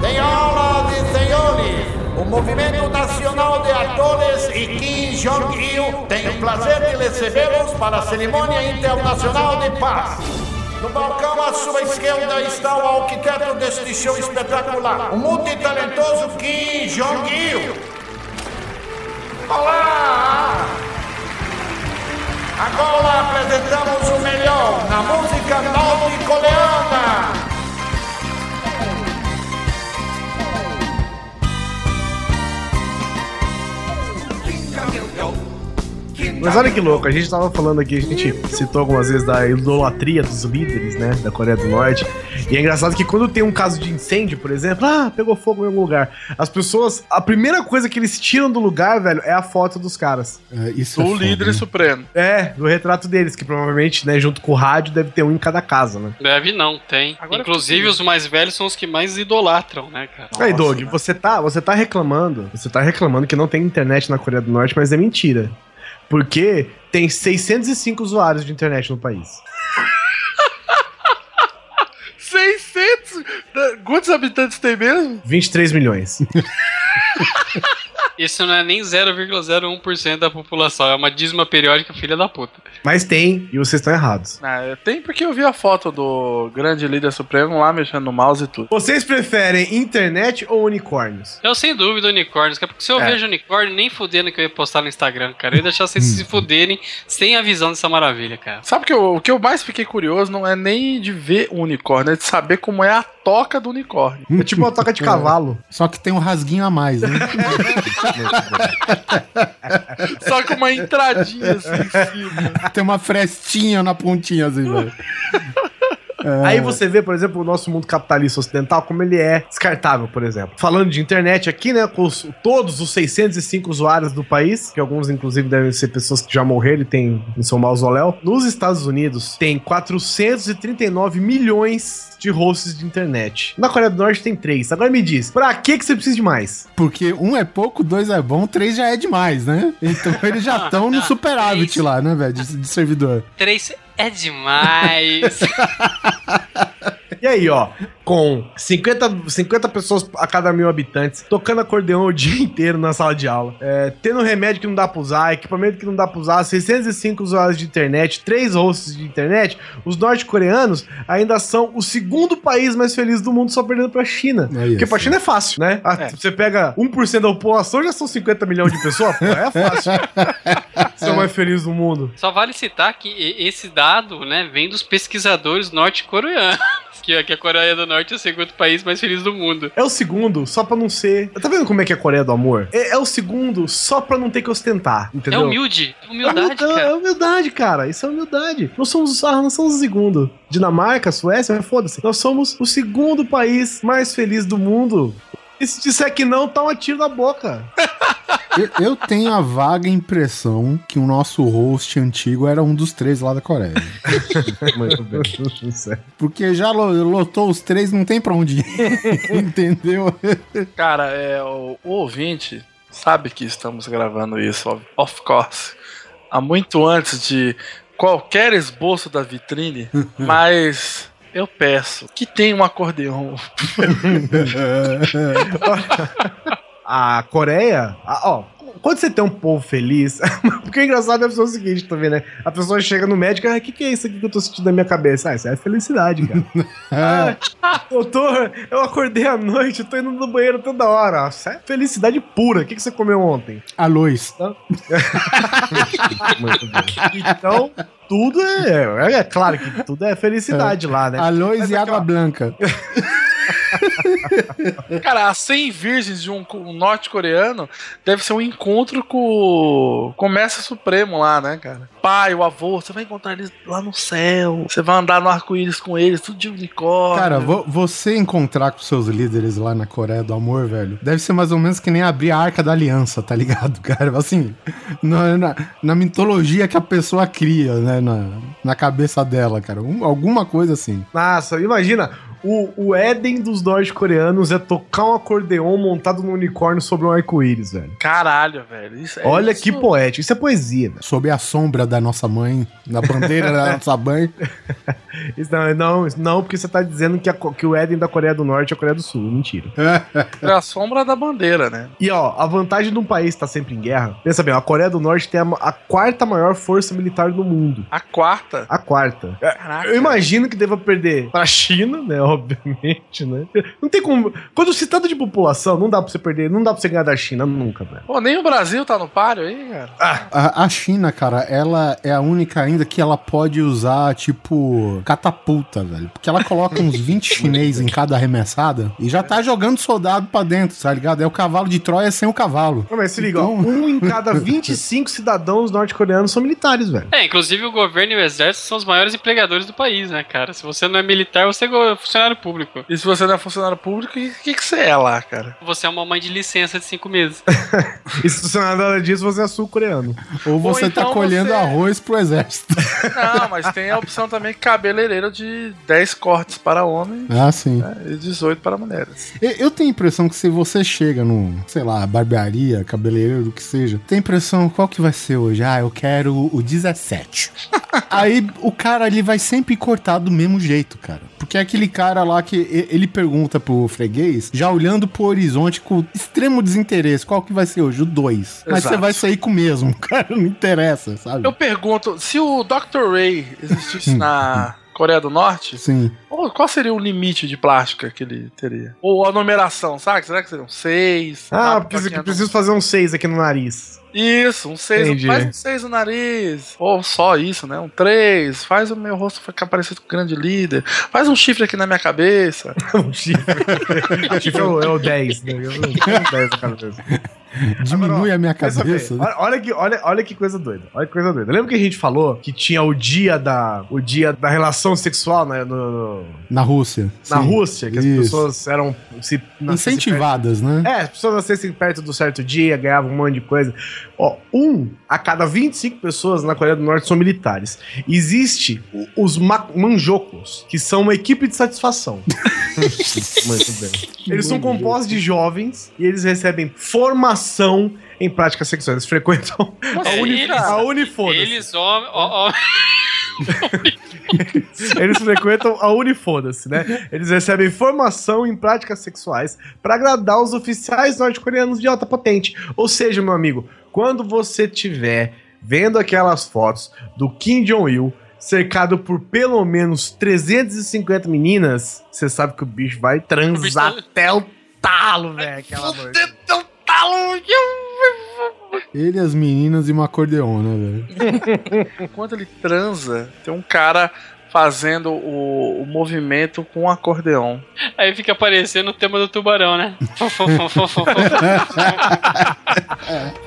I: Senhoras e senhores, o Movimento Nacional de Atores e Kim Jong-il tem o prazer de recebê-los para a Cerimônia Internacional de Paz. No balcão à sua esquerda está o arquiteto deste show espetacular, o multitalentoso Kim Jong-il. Olá! Agora apresentamos o melhor na música norte-coreana.
B: Mas olha que louco, a gente tava falando aqui, a gente citou algumas vezes da idolatria dos líderes, né, da Coreia do Norte. E é engraçado que quando tem um caso de incêndio, por exemplo, ah, pegou fogo em algum lugar, as pessoas, a primeira coisa que eles tiram do lugar, velho, é a foto dos caras.
C: É, isso é
E: Do
C: foda,
E: líder
C: né?
E: supremo.
B: É, do retrato deles, que provavelmente, né, junto com o rádio, deve ter um em cada casa, né?
F: Deve não, tem.
E: Agora
F: Inclusive, os mais velhos são os que mais idolatram, né, cara?
B: Aí, Doug, você tá, você tá reclamando, você tá reclamando que não tem internet na Coreia do Norte, mas é mentira. Porque tem 605 usuários de internet no país.
E: 600? Da- Quantos habitantes tem mesmo?
B: 23 milhões.
F: Isso não é nem 0,01% da população, é uma dízima periódica filha da puta.
B: Mas tem, e vocês estão errados.
E: Ah, tem porque eu vi a foto do grande líder supremo lá mexendo no mouse e tudo.
B: Vocês preferem internet ou unicórnios?
F: Eu sem dúvida unicórnios, cara, porque se eu
B: É.
F: vejo unicórnio, nem fudendo que eu ia postar no Instagram, cara. Eu ia deixar vocês se fuderem sem a visão dessa maravilha, cara.
E: Sabe que eu- o que eu mais fiquei curioso não é nem de ver o unicórnio, é de saber como é a toca do unicórnio.
B: É tipo uma toca de cavalo.
C: Só que tem um rasguinho a mais, né?
E: Só com uma entradinha assim em cima.
C: Tem uma frestinha na pontinha, assim, velho. É.
B: Aí você vê, por exemplo, o nosso mundo capitalista ocidental, como ele é descartável, por exemplo. Falando de internet aqui, né, com os- todos os 605 usuários do país, que alguns, inclusive, devem ser pessoas que já morreram e tem em seu mausoléu. Nos Estados Unidos, tem 439 milhões de hosts de internet. Na Coreia do Norte tem três. Agora me diz, pra que, que você precisa de mais?
C: Porque um é pouco, dois é bom, três já é demais, né? Então eles já estão no superávit lá, né, velho, de, de servidor.
F: Três é demais.
B: E aí, ó, com 50, 50 pessoas a cada mil habitantes, tocando acordeão o dia inteiro na sala de aula, é, tendo remédio que não dá pra usar, equipamento que não dá pra usar, 605 usuários de internet, 3 hosts de internet, os norte-coreanos ainda são o segundo país mais feliz do mundo, só perdendo pra China.
C: É
B: Porque pra China é fácil, né? Ah, Você pega 1% da população, já são 50 milhões de pessoas, pô, é fácil. Ser o mais feliz do mundo.
F: Só vale citar que esse dado, né, vem dos pesquisadores norte-coreanos. Que, a Coreia do Norte é o segundo país mais feliz do mundo.
B: É o segundo, só pra não ser. Tá vendo como é que é a Coreia do Amor? É, é o segundo, só pra não ter que ostentar,
F: É
B: entendeu?
F: humilde. Humildade,
B: é,
F: cara.
B: É humildade, cara. Isso é humildade. Nós somos, ah, nós somos o segundo. Dinamarca, Suécia, foda-se. Nós somos o segundo país mais feliz do mundo. E se disser que não, tá um tiro na boca.
C: Eu, eu tenho a vaga impressão que o nosso host antigo era um dos três lá da Coreia.
B: Muito bem.
C: Porque já lo- lotou os três, não tem pra onde ir. Entendeu?
E: Cara, é, o, o ouvinte sabe que estamos gravando isso, of course, há muito antes de qualquer esboço da vitrine, mas eu peço que tenha um acordeão.
B: A Coreia, a- ó, quando você tem um povo feliz, porque o engraçado é a pessoa o seguinte também, né? A pessoa chega no médico, ah, o que, que é isso aqui que eu tô sentindo na minha cabeça? Ah, isso é felicidade, cara. ah, doutor, eu acordei à noite, eu tô indo no banheiro toda hora. Isso é felicidade pura. O que, que você comeu ontem?
C: A luz.
B: Então, tudo é, é. claro que tudo é felicidade lá, né?
C: A luz
B: Mas
C: e
B: aqui,
C: água branca.
E: Cara, as 100 virgens de um, co- um norte-coreano deve ser um encontro com, o- com o mestre supremo lá, né, cara? Pai, o avô, você vai encontrar eles lá no céu. Você vai andar no arco-íris com eles, tudo de unicórnio.
C: Cara, vo- você encontrar com seus líderes lá na Coreia do Amor, velho, deve ser mais ou menos que nem abrir a Arca da Aliança, tá ligado, cara? Assim, na, na, na mitologia que a pessoa cria, né, na, na cabeça dela, cara. Um- alguma coisa assim.
B: Nossa, imagina. O, o Éden dos norte-coreanos é tocar um acordeon montado num unicórnio sobre um arco-íris, velho.
E: Caralho, velho. Isso, é
B: Olha
E: isso.
B: que poético. Isso é poesia, velho.
C: Sob a sombra da nossa mãe, na bandeira da nossa mãe.
B: Isso não, não, isso não, porque você tá dizendo que, a que o Éden da Coreia do Norte é a Coreia do Sul. Mentira.
E: É a sombra da bandeira, né?
B: E ó, a vantagem de um país estar sempre em guerra. Pensa bem, a Coreia do Norte tem a, a quarta maior força militar do mundo.
E: A quarta.
B: A quarta.
E: Caraca.
B: Eu imagino que deva perder pra China, né? Obviamente, né? Não tem como. Quando se trata de população, não dá pra você perder, não dá pra você ganhar da China nunca, velho.
E: Pô, nem o Brasil tá no páreo aí, cara.
C: A, a China, cara, ela é a única ainda que ela pode usar, tipo, catapulta, velho. Porque ela coloca uns 20 chinês em cada arremessada e já tá jogando soldado pra dentro, tá ligado? É o cavalo de Troia sem o cavalo.
B: Não, mas se liga, ó,
C: Então-
B: um em cada 25 cidadãos norte-coreanos são militares, velho.
F: É, inclusive o governo e o exército são os maiores empregadores do país, né, cara? Se você não é militar, você é go- funcionário público.
E: E se você não é funcionário público, o que, que, você é lá, cara?
F: Você é uma mãe de licença de cinco meses.
B: E se você não é nada disso, você é sul-coreano.
C: Ou você
E: então
C: tá colhendo
E: você-
C: arroz pro exército.
E: Não, mas tem a opção também cabeleireiro de 10 cortes para homens
C: Ah, sim.
E: né, e 18 para mulheres.
C: Eu- tenho a impressão que se você chega num, sei lá, barbearia, cabeleireiro, o que seja, tem a impressão, qual que vai ser hoje? Ah, eu quero o 17. Aí o cara ali vai sempre cortar do mesmo jeito, cara. Porque é aquele cara lá que ele pergunta pro freguês, já olhando pro horizonte com extremo desinteresse, qual que vai ser hoje? O 2. Mas você vai sair com o mesmo, cara, não interessa, sabe?
E: Eu pergunto, se o Dr. Ray existisse na Coreia do Norte,
C: Sim.
E: ou qual seria o limite de plástica que ele teria? Ou a numeração, sabe? Será que seriam seis?
B: Ah,
E: Ah,
B: preciso,
E: do-
B: preciso fazer um 6 aqui no nariz.
E: Isso, um 6,
B: Entendi.
E: faz um 6 no nariz. Ou só isso, né? Um 3. Faz o meu rosto ficar parecido com o grande líder. Faz um chifre aqui na minha cabeça.
B: um chifre. o chifre é o, é o 10, né? Eu não tenho 10 na cabeça.
C: Diminui a minha
B: Quer saber?
C: cabeça. né?
B: Olha, olha que, olha, olha que coisa doida. Olha que coisa doida. Lembra que a gente falou que tinha o dia da, o dia da relação sexual né, no,
C: Na Rússia.
B: na
C: Sim.
B: Rússia? Que as
C: Isso.
B: pessoas eram se,
C: Incentivadas, né?
B: perto- É, as pessoas nascessem perto do certo dia, ganhavam um monte de coisa. Ó, um a cada 25 pessoas na Coreia do Norte são militares. Existe os ma manjocos, que são uma equipe de satisfação. Muito bem. Eles são compostos de jovens e eles recebem formação em práticas sexuais. Eles frequentam a, uni
F: eles-
B: a Unifoda.
F: Eles, homem. Ó, ó.
B: Eles frequentam a Unifoda-se, né? Eles recebem formação em práticas sexuais para agradar os oficiais norte-coreanos de alta potente. Ou seja, meu amigo, quando você tiver vendo aquelas fotos do Kim Jong-il cercado por pelo menos 350 meninas, você sabe que o bicho vai transar até o talo, velho, aquela noite.
C: Ele, as meninas e uma acordeon, né, velho?
E: Enquanto ele transa, tem um cara fazendo o, o movimento com um acordeão.
F: Aí fica aparecendo o tema do tubarão, né?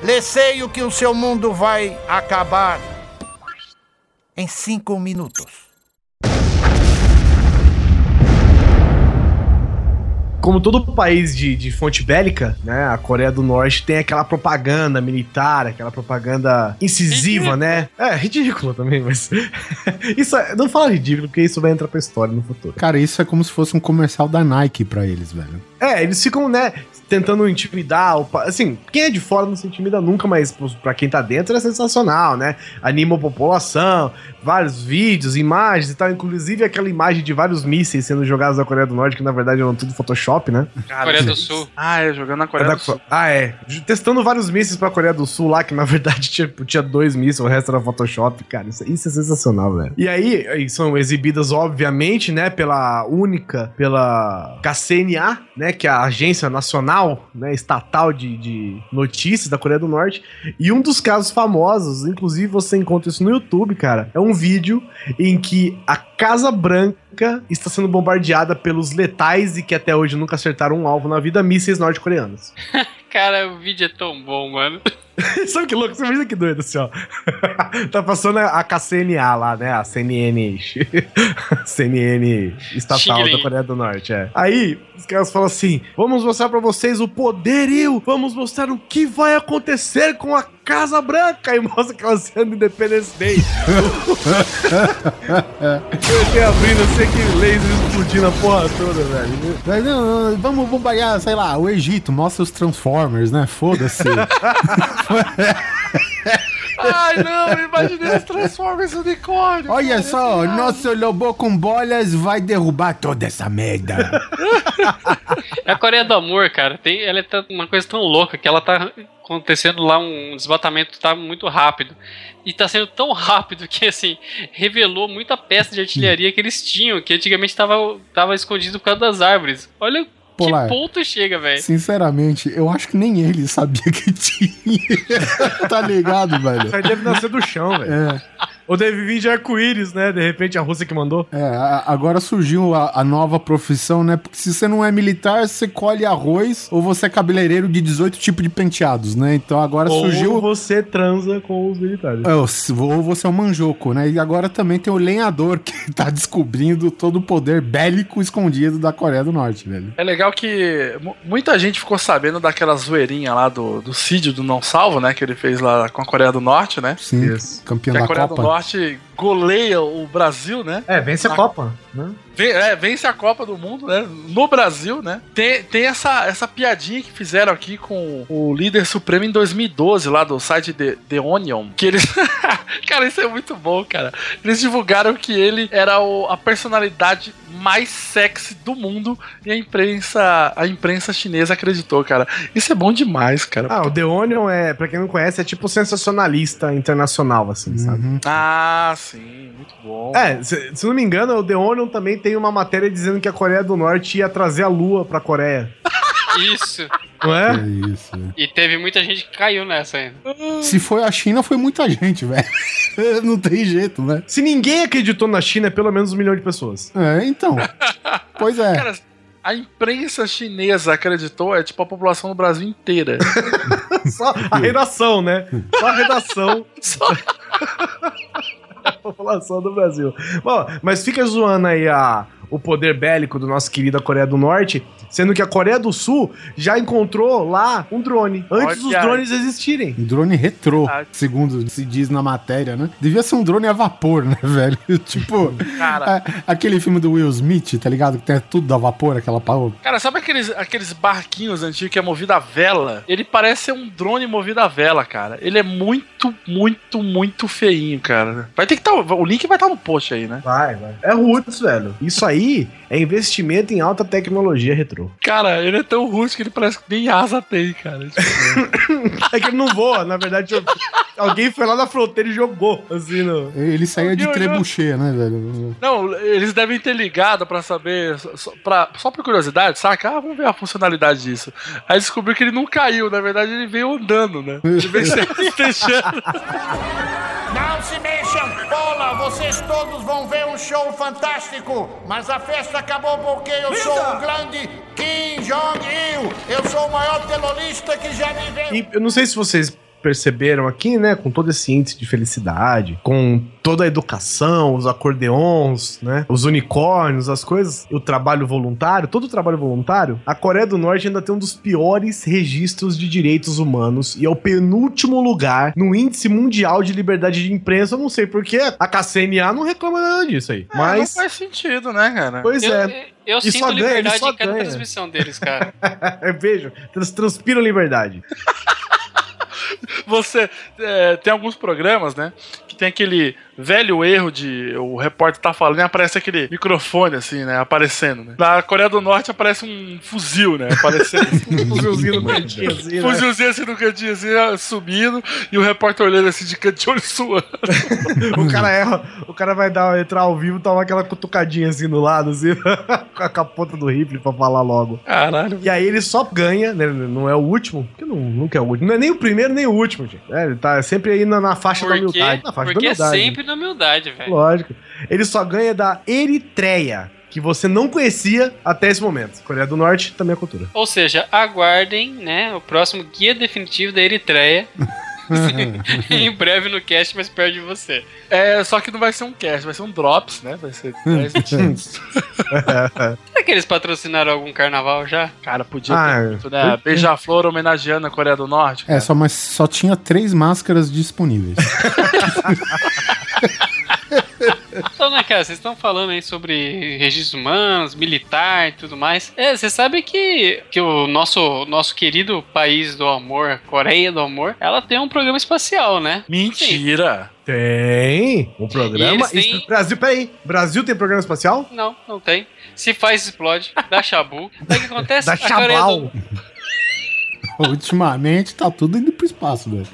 I: Receio que o seu mundo vai acabar em cinco minutos.
B: Como todo país de, de fonte bélica, né? A Coreia do Norte tem aquela propaganda militar, aquela propaganda incisiva, né? É, ridícula também, mas. isso é- não fala ridículo, porque isso vai entrar pra história no futuro.
C: Cara, isso é como se fosse um comercial da Nike pra eles, velho.
B: É, eles ficam, né, tentando intimidar. Assim, quem é de fora não se intimida nunca, mas pô, pra quem tá dentro é sensacional, né? Anima a população, vários vídeos, imagens e tal. Inclusive aquela imagem de vários mísseis sendo jogados da Coreia do Norte, que na verdade eram tudo Photoshop, né?
E: Cara,
F: Coreia do Sul.
E: Ah, é, jogando na
B: É
E: Coreia
B: da
E: do Sul.
B: Ah, é. Testando vários mísseis pra Coreia do Sul lá, que na verdade tinha, tinha dois mísseis, o resto era Photoshop, cara. Isso, isso é sensacional, velho. E aí, aí são exibidas, obviamente, né, pela única, pela KCNA, né, que é a agência nacional, né, estatal de, de notícias da Coreia do Norte. E um dos casos famosos, inclusive você encontra isso no YouTube, cara, é um vídeo em que a Casa Branca está sendo bombardeada pelos letais e que até hoje nunca acertaram um alvo na vida, mísseis norte-coreanos.
F: Cara, o vídeo é tão bom, mano.
B: Sabe que louco? Você imagina que doido assim, ó. tá passando a KCNA lá, né? A CNN. CNN estatal da Coreia do Norte, é. Aí, os caras falam assim: vamos mostrar pra vocês o poderio, vamos mostrar o que vai acontecer com a Casa Branca. E mostra aquela cena do Independence Day. Eu tenho abrindo, eu sei que laser explodindo a porra toda, velho.
C: Mas não, não, vamos bombardear, sei lá, o Egito, mostra os Transformers, né? Foda-se.
E: Ai, não, imaginei os Transformers unicórnio.
C: Olha só, nosso lobo com bolas vai derrubar toda essa merda.
F: É a Coreia do Amor, cara. Tem, ela é uma coisa tão louca que ela tá acontecendo lá um desmatamento tá muito rápido. E tá sendo tão rápido que, assim, revelou muita peça de artilharia que eles tinham, que antigamente tava, tava escondido por causa das árvores. Olha
C: Polar.
F: que ponto chega, velho.
C: Sinceramente, eu acho que nem ele sabia que tinha. tá ligado, velho?
B: Isso aí deve nascer do chão, velho.
C: É,
B: Ou deve vir de arco-íris, né? De repente a Rússia que mandou.
C: é, a- agora surgiu a, a nova profissão, né? Porque se você não é militar, você colhe arroz ou você é cabeleireiro de 18 tipos de penteados, né? Então agora
B: Ou
C: surgiu.
B: você transa com os militares.
C: É, ou ou você é um manjoco, né? E agora também tem o lenhador que tá descobrindo todo o poder bélico escondido da Coreia do Norte, velho.
E: É legal que mu- muita gente ficou sabendo daquela zoeirinha lá do, do Cídio do Não Salvo, né? Que ele fez lá com a Coreia do Norte, né?
C: Sim,
B: Isso.
C: campeão da
E: Coreia
C: Copa.
E: Norte goleia o Brasil, né?
B: É, vence a
E: Ah.
B: Copa, né?
E: É, vence a Copa do Mundo, né? No Brasil, né? Tem, tem essa, essa piadinha que fizeram aqui com o líder supremo em 2012, lá do site The, The Onion. Que eles. cara, isso é muito bom, cara. Eles divulgaram que ele era o- a personalidade mais sexy do mundo e a imprensa, a imprensa chinesa acreditou, cara. Isso é bom demais, cara.
B: Ah, o The Onion é, pra quem não conhece, é tipo sensacionalista internacional, assim, sabe?
C: Uhum.
E: Ah, sim, muito bom.
B: É, se, se não me engano, o The Onion também tem uma matéria dizendo que a Coreia do Norte ia trazer a Lua pra Coreia.
F: Isso.
B: Não é?
C: É isso. velho.
F: E teve muita gente que caiu nessa ainda.
C: Se foi a China, foi muita gente, velho. Não tem jeito, né?
B: Se ninguém acreditou na China, é pelo menos um milhão de pessoas.
C: É, então. Pois é.
E: Cara, a imprensa chinesa acreditou, é tipo a população do Brasil inteira.
B: Só a redação, né? Só a redação.
E: Só-
B: a população do Brasil. Bom, mas fica zoando aí a, o poder bélico do nosso querido Coreia do Norte, sendo que a Coreia do Sul já encontrou lá um drone, antes dos
E: Olha aí.
B: drones existirem.
C: Um drone retrô,
E: Ah.
C: segundo se diz na matéria, né? Devia ser um drone a vapor, né, velho? tipo,
E: Cara.
C: a- aquele filme do Will Smith, tá ligado? Que tem tudo a vapor, aquela pau.
E: Cara, sabe aqueles, aqueles barquinhos antigos que é movido a vela? Ele parece ser um drone movido a vela, cara. Ele é muito, muito, muito feinho, cara. Vai ter que estar. O link vai estar no post aí, né?
B: Vai, vai. É roots, velho. Isso aí é investimento em alta tecnologia retrô.
E: Cara, ele é tão rústico que ele parece que nem asa tem, cara. Tipo,
B: É que ele não voa, na verdade, eu- alguém foi lá na fronteira e jogou, assim, no...
C: Ele saía de trebuchet, né, velho?
E: Não, eles devem ter ligado pra saber, só, pra, só por curiosidade, saca? Ah, vamos ver a funcionalidade disso. Aí descobriu que ele não caiu, na verdade ele veio andando, né? Ele veio se fechando.
I: Não se mexam! Vocês todos vão ver um show fantástico! Mas a festa acabou porque eu sou o grande Kim Jong-il! Eu sou o maior terrorista que já viveu!
B: E eu não sei se vocês perceberam aqui, né, com todo esse índice de felicidade, com toda a educação, os acordeons, né, os unicórnios, as coisas, o trabalho voluntário, todo o trabalho voluntário, a Coreia do Norte ainda tem um dos piores registros de direitos humanos e é o penúltimo lugar no índice mundial de liberdade de imprensa. Eu não sei porque a KCNA não reclama nada disso aí.
E: Mas... Não faz sentido, né, cara?
B: pois
F: Eu,
B: é,
F: eu
B: E
F: sinto
B: ganha,
F: liberdade
B: só
F: em cada
B: ganha.
F: transmissão deles, cara.
B: vejo, trans, transpiram liberdade.
E: Você é, tem alguns programas, né? Que tem aquele velho erro de o repórter tá falando e aparece aquele microfone, assim, né? Aparecendo, né? Na Coreia do Norte aparece um fuzil, né? Aparecendo.
B: Um fuzilzinho no cantinho, assim, né?
E: Fuzilzinho assim no cantinho, assim, subindo, e o repórter olhando assim de canto de olho suando.
B: O cara erra, o cara vai dar, entrar ao vivo, tomar aquela cutucadinha assim no lado, assim, com a capota do rifle pra falar logo.
E: Caralho.
B: E aí ele só ganha, né? Não é o último, porque não, nunca é o último. Não é nem o primeiro nem o último, gente. É, ele tá sempre aí na, na faixa da
F: Porque,
B: humildade. Na faixa
F: porque
B: da
F: é
B: humildade.
F: sempre na humildade, velho.
B: Lógico. Ele só ganha da Eritreia, que você não conhecia até esse momento. Coreia do Norte também é cultura.
F: Ou seja, aguardem, né, o próximo guia definitivo da Eritreia. em breve no cast, mas perto de você.
E: É, só que não vai ser um cast, vai ser um drops, né? Vai ser 10 minutos.
F: Será que eles patrocinaram algum carnaval já?
E: Cara, podia
B: Ah,
E: ter muito, né? Beija-flor homenageando a Coreia do Norte.
C: É, só, mas só tinha três máscaras disponíveis.
F: Então, né, cara, vocês estão falando aí sobre registros humanos, militar e tudo mais. É, você sabe que, que o nosso, nosso querido país do amor, Coreia do Amor, ela tem um programa espacial, né?
E: Mentira!
B: Tem um programa.
F: têm-
B: Isso- Brasil, peraí. Brasil tem programa espacial?
F: Não, não tem. Se faz, explode. Dá chabu. Aí o que acontece? Coreia
B: Chabal.
F: do-
C: Ultimamente tá tudo indo pro espaço, velho.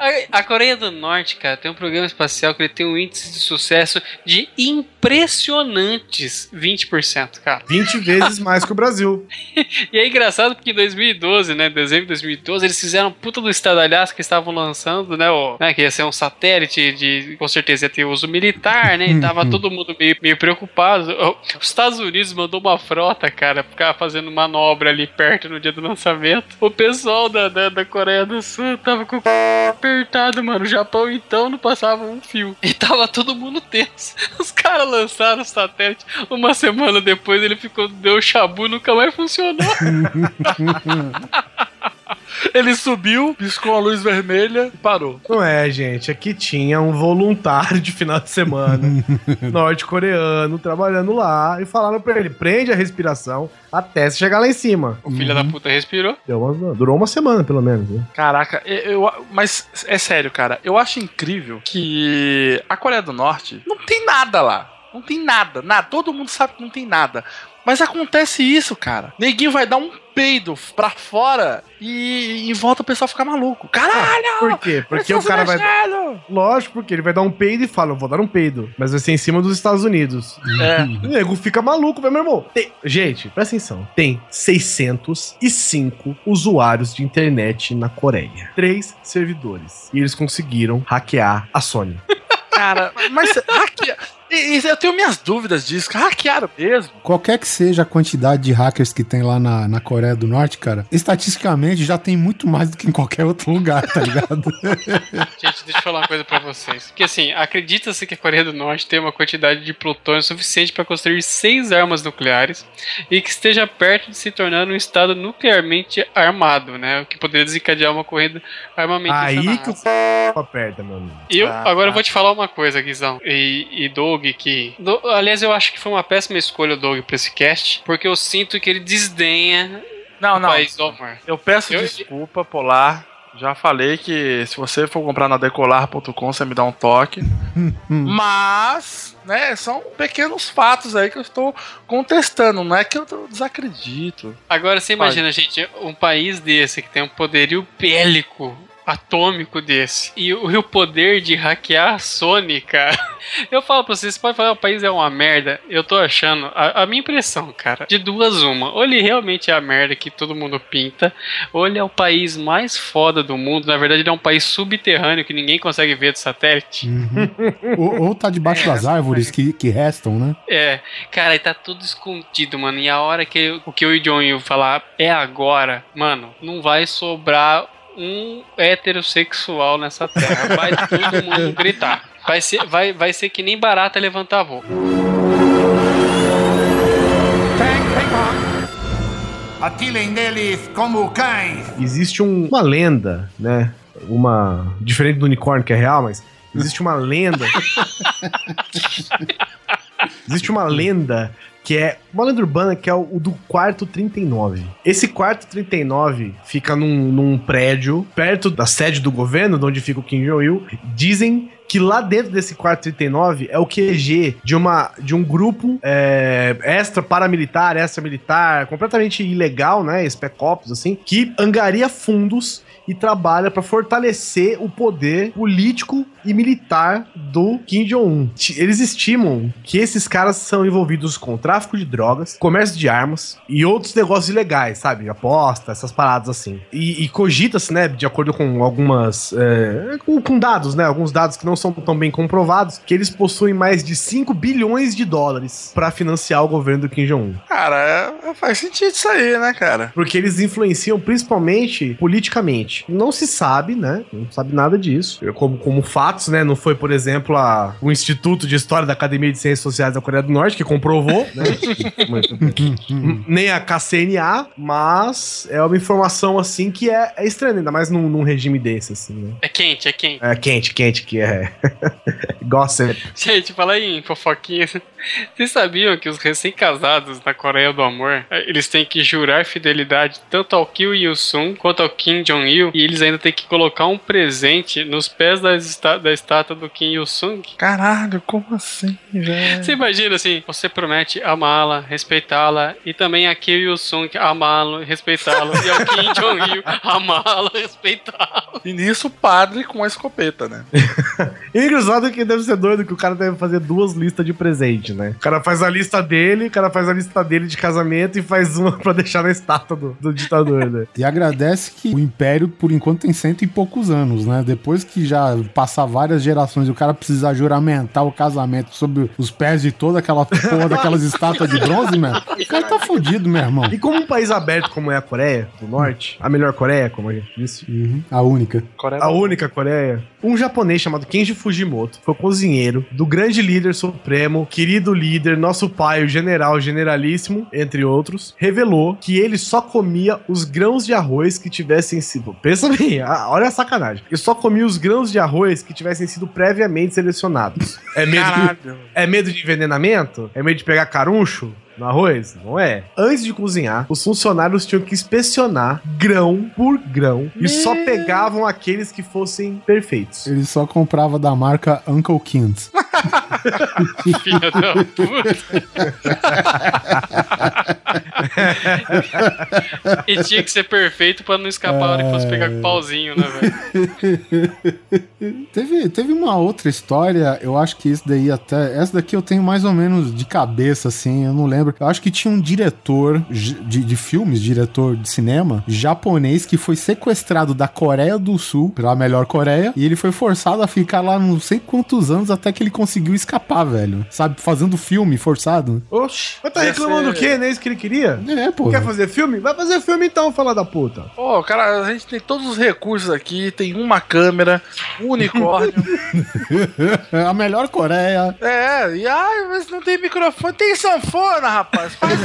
F: A, a Coreia do Norte, cara, tem um programa espacial que ele tem um índice de sucesso de impressionantes 20%, cara.
B: 20 vezes mais que o Brasil.
F: E é engraçado porque em 2012, né, dezembro de 2012, eles fizeram puta do estadalhaço que estavam lançando, né, o, né, que ia ser um satélite de, com certeza ia ter uso militar, né, e tava todo mundo meio, meio preocupado. Os Estados Unidos mandou uma frota, cara, ficar fazendo manobra ali perto no dia do lançamento. O pessoal da, da, da Coreia do Sul tava com o. apertado, mano. O Japão então não passava um fio. E tava todo mundo tenso. Os caras lançaram o satélite. Uma semana depois ele ficou, deu chabu, nunca mais funcionou.
E: Ele subiu, piscou a luz vermelha e parou.
B: Não é, gente. Aqui tinha um voluntário de final de semana, norte-coreano, trabalhando lá, e falaram pra ele: prende a respiração até você chegar lá em cima.
F: O filho da puta respirou.
B: Deu uma- durou uma semana, pelo menos. Né?
E: Caraca, eu, eu- mas é sério, cara. Eu acho incrível que a Coreia do Norte não tem nada lá. Não tem nada, nada. Todo mundo sabe que não tem nada. Mas acontece isso, cara. Neguinho vai dar um peido pra fora e em volta o pessoal fica maluco. Caralho!
B: Por quê? Porque o cara vai. Lógico, porque ele vai dar um peido e fala, eu vou dar um peido. Mas vai ser em cima dos Estados Unidos.
E: É.
B: O nego fica maluco, meu irmão. Tem- Gente, presta atenção. Tem 605 usuários de internet na Coreia. Três servidores. E eles conseguiram hackear a Sony.
E: Cara, mas hackear. E, e eu tenho minhas dúvidas disso. Hackearam mesmo.
C: Qualquer que seja a quantidade de hackers que tem lá na, na Coreia do Norte, cara, estatisticamente já tem muito mais do que em qualquer outro lugar, tá ligado?
F: Gente, deixa eu falar uma coisa pra vocês. Porque assim, acredita-se que a Coreia do Norte tem uma quantidade de plutônio suficiente pra construir seis armas nucleares e que esteja perto de se tornar um estado nuclearmente armado, né? O que poderia desencadear uma corrida armamentista.
B: Aí
F: na
B: que o c... aperta, meu amigo.
F: Eu,
E: Ah,
F: agora eu
E: tá.
F: vou te falar uma coisa, Guizão. E, e Doug, que. Do- aliás, eu acho que foi uma péssima escolha o Doug pra esse cast, porque eu sinto que ele desdenha
E: Não,
F: o
E: não.
F: país do amor.
E: Eu peço
F: Eu-
E: desculpa, Polar. Já falei que se você for comprar na decolar.com, você me dá um toque. Mas, né, são pequenos fatos aí que eu estou contestando. Não é que eu desacredito.
F: Agora você
E: Vai.
F: imagina, gente, um país desse que tem um poderio bélico atômico desse e o, o poder de hackear a Sony, cara. Eu falo pra vocês, você pode falar, o país é uma merda. Eu tô achando, a, a minha impressão, cara, de duas uma. Ou ele realmente é a merda que todo mundo pinta, ou ele é o país mais foda do mundo. Na verdade, ele é um país subterrâneo que ninguém consegue ver do satélite.
C: ou, ou tá debaixo das árvores que, que restam, né?
F: É, cara, e tá tudo escondido, mano. E a hora que o que e o John falar é agora, mano, não vai sobrar um heterossexual nessa terra. Vai todo mundo gritar. Vai ser, vai, vai ser que nem barata levantar voo.
I: Atirem neles como cães.
B: Existe um- uma lenda, né? Uma. Diferente do unicórnio que é real, mas. Existe uma lenda. existe uma lenda que é. Uma lenda urbana que é o, o do quarto 39. Esse quarto 39 fica num, num prédio perto da sede do governo, de onde fica o Kim Jong-il. Dizem que lá dentro desse quarto 39 é o QG de, uma, de um grupo é, extra paramilitar, extra militar, completamente ilegal, né? Spec Ops, assim, que angaria fundos e trabalha para fortalecer o poder político e militar do Kim Jong-un. Eles estimam que esses caras são envolvidos com tráfico de drogas, comércio de armas e outros negócios ilegais, sabe? Aposta, essas paradas assim. E, e cogita-se, né, de acordo com algumas. é, com, com dados, né? Alguns dados que não são tão bem comprovados, que eles possuem mais de 5 bilhões de dólares para financiar o governo do Kim Jong-un.
E: Cara, é- faz sentido isso aí, né, cara?
B: Porque eles influenciam principalmente politicamente. Não se sabe, né? Não sabe nada disso. Como, como fatos, né? Não foi, por exemplo, a, o Instituto de História da Academia de Ciências Sociais da Coreia do Norte que comprovou, né? Nem a KCNA, mas é uma informação assim que é, é estranha, ainda mais num, num regime desse, assim, né?
F: É quente, é quente.
B: É quente, quente, que é. Gossip.
F: Gente, fala aí fofoquinha. Vocês sabiam que os recém-casados na Coreia do Amor, eh, eles têm que jurar fidelidade tanto ao Kim Il-sung quanto ao Kim Jong-il e eles ainda têm que colocar um presente nos pés da, esta- da estátua do Kim Il-sung?
E: Caralho, como assim, velho?
F: Você imagina assim, você promete amá-la, respeitá-la e também a Kim Il-sung amá-lo, respeitá-lo e ao Kim Jong-il amá-lo, respeitá-lo.
E: E nisso o padre com a escopeta, né?
B: E o engraçado é que deve ser doido que o cara deve fazer duas listas de presente, né? O cara faz a lista dele, o cara faz a lista dele de casamento e faz uma pra deixar na estátua do, do ditador, né?
C: E agradece que o Império, por enquanto, tem cento e poucos anos, né? Depois que já passar várias gerações e o cara precisar juramentar o casamento sobre os pés de toda aquela porra daquelas estátuas de bronze, mano, o cara tá fudido, meu irmão.
B: E como um país aberto como é a Coreia do Norte, a melhor Coreia, como a gente disse,
C: Uhum, a única.
E: Coreia
B: a única Coreia, um japonês chamado Kenji Fujimoto foi cozinheiro do grande líder supremo, querido líder, nosso pai, o general, generalíssimo, entre outros, revelou que ele só comia os grãos de arroz que tivessem sido. Pensa bem, ah, olha a sacanagem. Ele só comia os grãos de arroz que tivessem sido previamente selecionados. É medo,
E: Caralho.
B: é medo de envenenamento? É medo de pegar caruncho? No arroz? Não é. Antes de cozinhar, os funcionários tinham que inspecionar grão por grão e só pegavam aqueles que fossem perfeitos.
C: Ele só comprava da marca Uncle Kins.
F: Filha da puta. e tinha que ser perfeito pra não escapar a hora que fosse pegar com o pauzinho, né, velho?
C: teve, teve uma outra história, eu acho que isso daí até. Essa daqui eu tenho mais ou menos de cabeça, assim, eu não lembro. Eu acho que tinha um diretor de, de filmes, diretor de cinema, japonês, que foi sequestrado da Coreia do Sul, pela melhor Coreia, e ele foi forçado a ficar lá não sei quantos anos até que ele conseguiu escapar, velho. Sabe? Fazendo filme forçado.
B: Oxi. Mas tá reclamando o quê? Não é isso que ele queria?
C: É, pô.
B: Quer fazer filme? Vai fazer filme então, fala da puta.
E: Pô, cara, a gente tem todos os recursos aqui, tem uma câmera, um unicórnio.
C: a melhor Coreia.
E: É, e ai, mas não tem microfone, tem sanfona, rapaz. Faz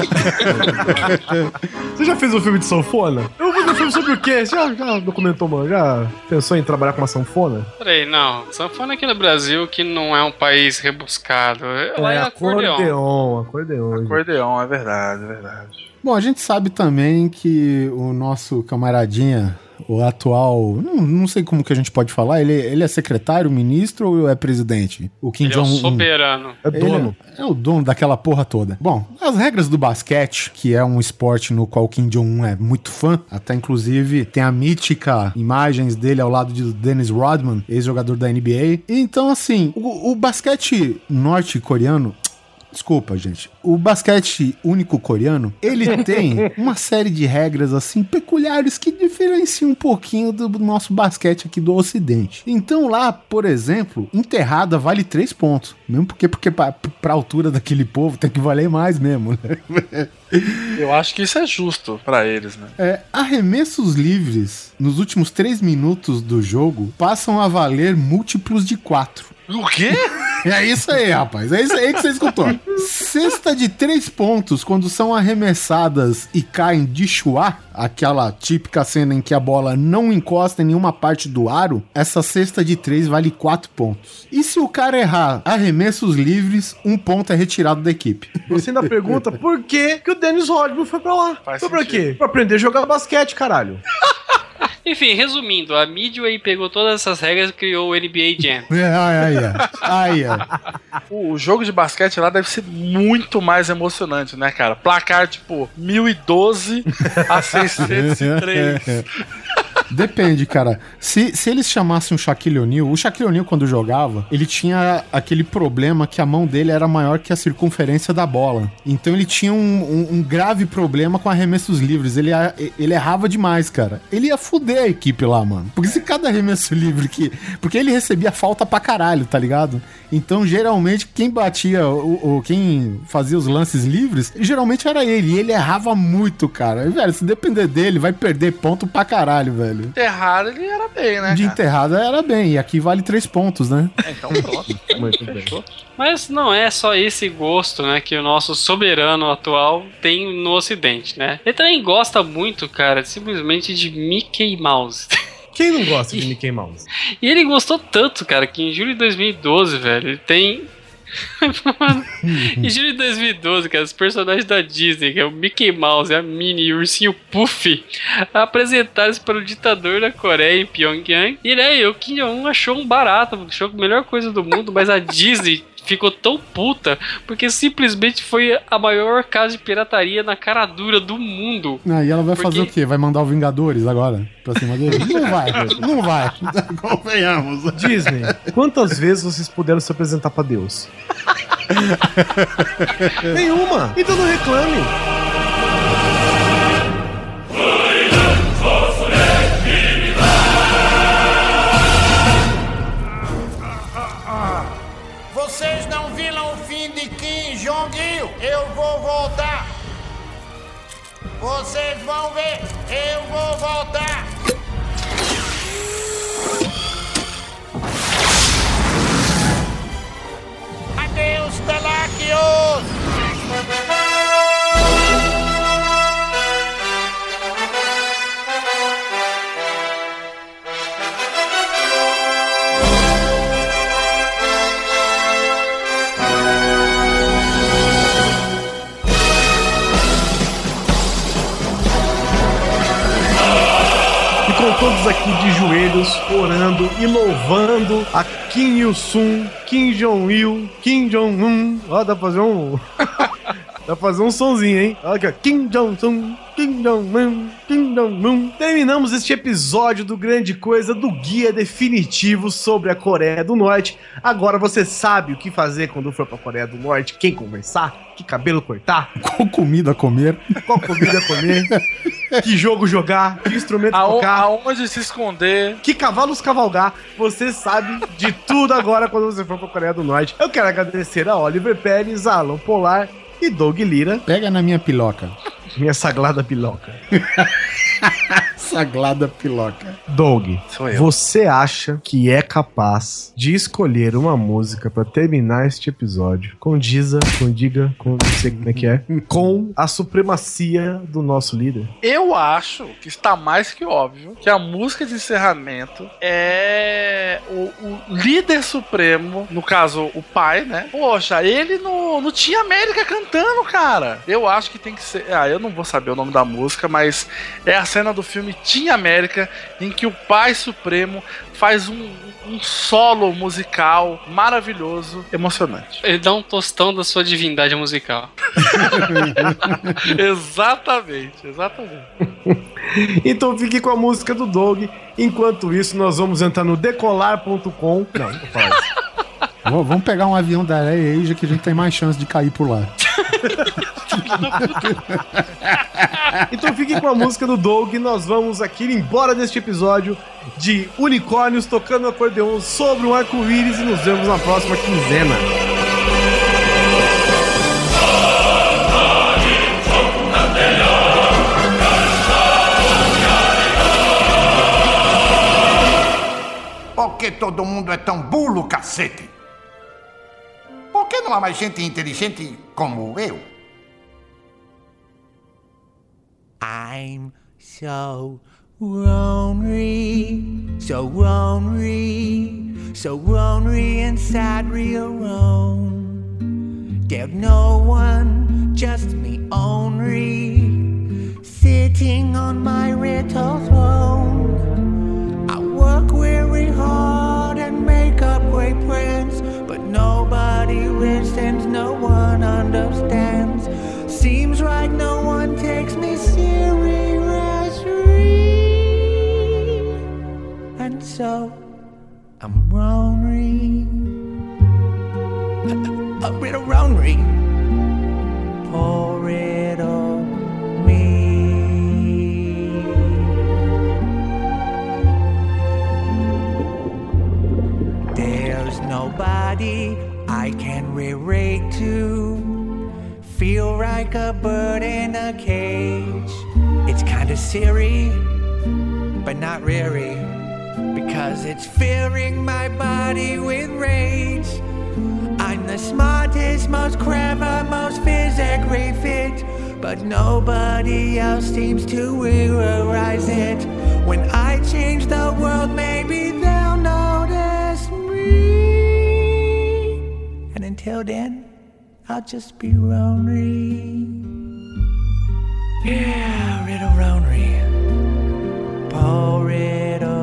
B: Você já fez um filme de sanfona? Eu vou fazer um filme sobre o quê? Você já, já documentou, mano? Já pensou em trabalhar com uma sanfona?
F: Peraí, não. Sanfona aqui no Brasil, que não é um país rebuscado. Lá é, acordeon.
B: acordeon. Acordeon.
E: Acordeon, é verdade, é verdade.
C: Bom, a gente sabe também que o nosso camaradinha, o atual, não, não sei como que a gente pode falar, ele, ele é secretário, ministro ou é presidente?
F: O Kim Jong-un. É o soberano.
B: É dono.
C: É, é, o dono daquela porra toda. Bom, as regras do basquete, que é um esporte no qual o Kim Jong-un é muito fã, até inclusive tem a mítica imagens dele ao lado de Dennis Rodman, ex-jogador da NBA. Então, assim, o, o basquete norte-coreano Desculpa, gente. O basquete único coreano, ele tem uma série de regras assim peculiares que diferenciam um pouquinho do nosso basquete aqui do ocidente. Então lá, por exemplo, enterrada vale três pontos. Mesmo porque, porque pra, pra altura daquele povo tem que valer mais mesmo, né?
E: Eu acho que isso é justo para eles, né?
C: É, arremessos livres nos últimos três minutos do jogo passam a valer múltiplos de quatro.
E: O quê?
C: É isso aí, rapaz. É isso aí que você escutou. Cesta de três pontos, quando são arremessadas e caem de chuá, aquela típica cena em que a bola não encosta em nenhuma parte do aro, essa cesta de três vale quatro pontos. E se o cara errar arremessos livres, um ponto é retirado da equipe.
B: Você ainda pergunta por que, que o Dennis Rodman foi pra lá?
E: Faz
B: foi pra
E: sentido.
B: quê? Pra aprender a jogar basquete, caralho.
F: Enfim, resumindo, a Midway pegou todas essas regras e criou o NBA Jam.
C: É, aí, aí, aí, aí.
E: O jogo de basquete lá deve ser muito mais emocionante, né, cara? Placar tipo 1012 a 603.
C: Depende, cara. Se, se eles chamassem o Shaquille O'Neal, o Shaquille O'Neal, quando jogava, ele tinha aquele problema que a mão dele era maior que a circunferência da bola. Então ele tinha um, um, um grave problema com arremessos livres. Ele, ele errava demais, cara. Ele ia fuder a equipe lá, mano. Porque se cada arremesso livre que. Porque ele recebia falta pra caralho, tá ligado? Então, geralmente, quem batia, o, o, quem fazia os lances livres, geralmente era ele. E ele errava muito, cara. E, velho, se depender dele, vai perder ponto pra caralho, velho.
E: Enterrado ele era bem, né?
C: De
E: cara?
C: enterrada era bem. E aqui vale três pontos, né?
E: É, Então pronto.
B: Muito bem.
F: Mas não é só esse gosto, né, que o nosso soberano atual tem no ocidente, né? Ele também gosta muito, cara, simplesmente de Mickey Mouse.
B: Quem não gosta de Mickey Mouse?
F: E ele gostou tanto, cara, que em julho de 2012, velho, ele tem. Julho de 2012, cara, os personagens da Disney, que é o Mickey Mouse, a Minnie e o ursinho Puff, apresentaram-se para o ditador da Coreia em Pyongyang. E né, o Kim Jong-un achou um barato, achou a melhor coisa do mundo, mas a Disney ficou tão puta porque simplesmente foi a maior casa de pirataria na cara dura do mundo.
C: Ah, e ela vai
F: Porque-
C: fazer o quê? Vai mandar o Vingadores agora pra cima dele? Não vai, velho. não vai. Convenhamos.
B: Disney, quantas vezes vocês puderam se apresentar pra Deus? Nenhuma. Então não reclame.
I: Vão ver. Eu vou voltar. Adeus, Taláquios!
B: Todos aqui de joelhos, orando e louvando a Kim Il-sung, Kim Jong-il, Kim Jong-un. Ó, dá pra fazer um... Dá pra fazer um sonzinho, hein? Olha aqui, ó. Kim Jong-un, Kim Jong-un, Kim Jong-un. Terminamos este episódio do Grande Coisa do Guia Definitivo sobre a Coreia do Norte. Agora você sabe o que fazer quando for pra Coreia do Norte, quem conversar, que cabelo cortar,
C: Com comida a comer.
B: qual comida comer, que jogo jogar, que instrumento
E: Aon-
B: tocar.
E: aonde se esconder.
B: Que cavalos cavalgar, você sabe de tudo agora quando você for pra Coreia do Norte. Eu quero agradecer a Oliver Pérez, a Alan Polar e Doug Lira,
C: Pega na minha piloca.
B: Minha sagrada piloca.
C: Sagrada piloca.
B: Doug,
E: Sou eu.
B: você acha que é capaz de escolher uma música pra terminar este episódio? Condiza, condiga, com, não sei como é que é, com a supremacia do nosso líder?
E: Eu acho que está mais que óbvio que a música de encerramento é o, o líder supremo, no caso o pai, né? Poxa, ele no, no Tinha América cantando, cara. Eu acho que tem que ser. Ah, eu não vou saber o nome da música, mas é a cena do filme Tinha América em que o pai supremo faz um, um solo musical maravilhoso, emocionante.
F: Ele dá um tostão da sua divindade musical.
E: exatamente, exatamente.
B: Então fique com a música do Doug. Enquanto isso, nós vamos entrar no decolar.com. Não,
C: Vamos pegar um avião da Air Asia que a gente tem mais chance de cair por lá.
B: Então fique com a música do Doug. Nós vamos aqui embora deste episódio de unicórnios tocando acordeon sobre um arco-íris e nos vemos na próxima quinzena.
I: Por que todo mundo é tão bulo, cacete? Por que não há mais gente inteligente como eu?
K: I'm so lonely, so lonely, so lonely and sad, real alone. There's no one, just me only, sitting on my little throne. I work very hard and make up great plans, but nobody listens, no one understands. Seems like no one takes me seriously, and so I'm lonely, a, a little lonely. Poor little me. There's nobody I can relate to. Feel like a bird in a cage. It's kinda silly, but not really. Because it's filling my body with rage. I'm the smartest, most clever, most physically fit. But nobody else seems to realize it. When I change the world, maybe they'll notice me. And until then, I'll just be Ronery. Yeah, Riddle Ronery. Paul Riddle.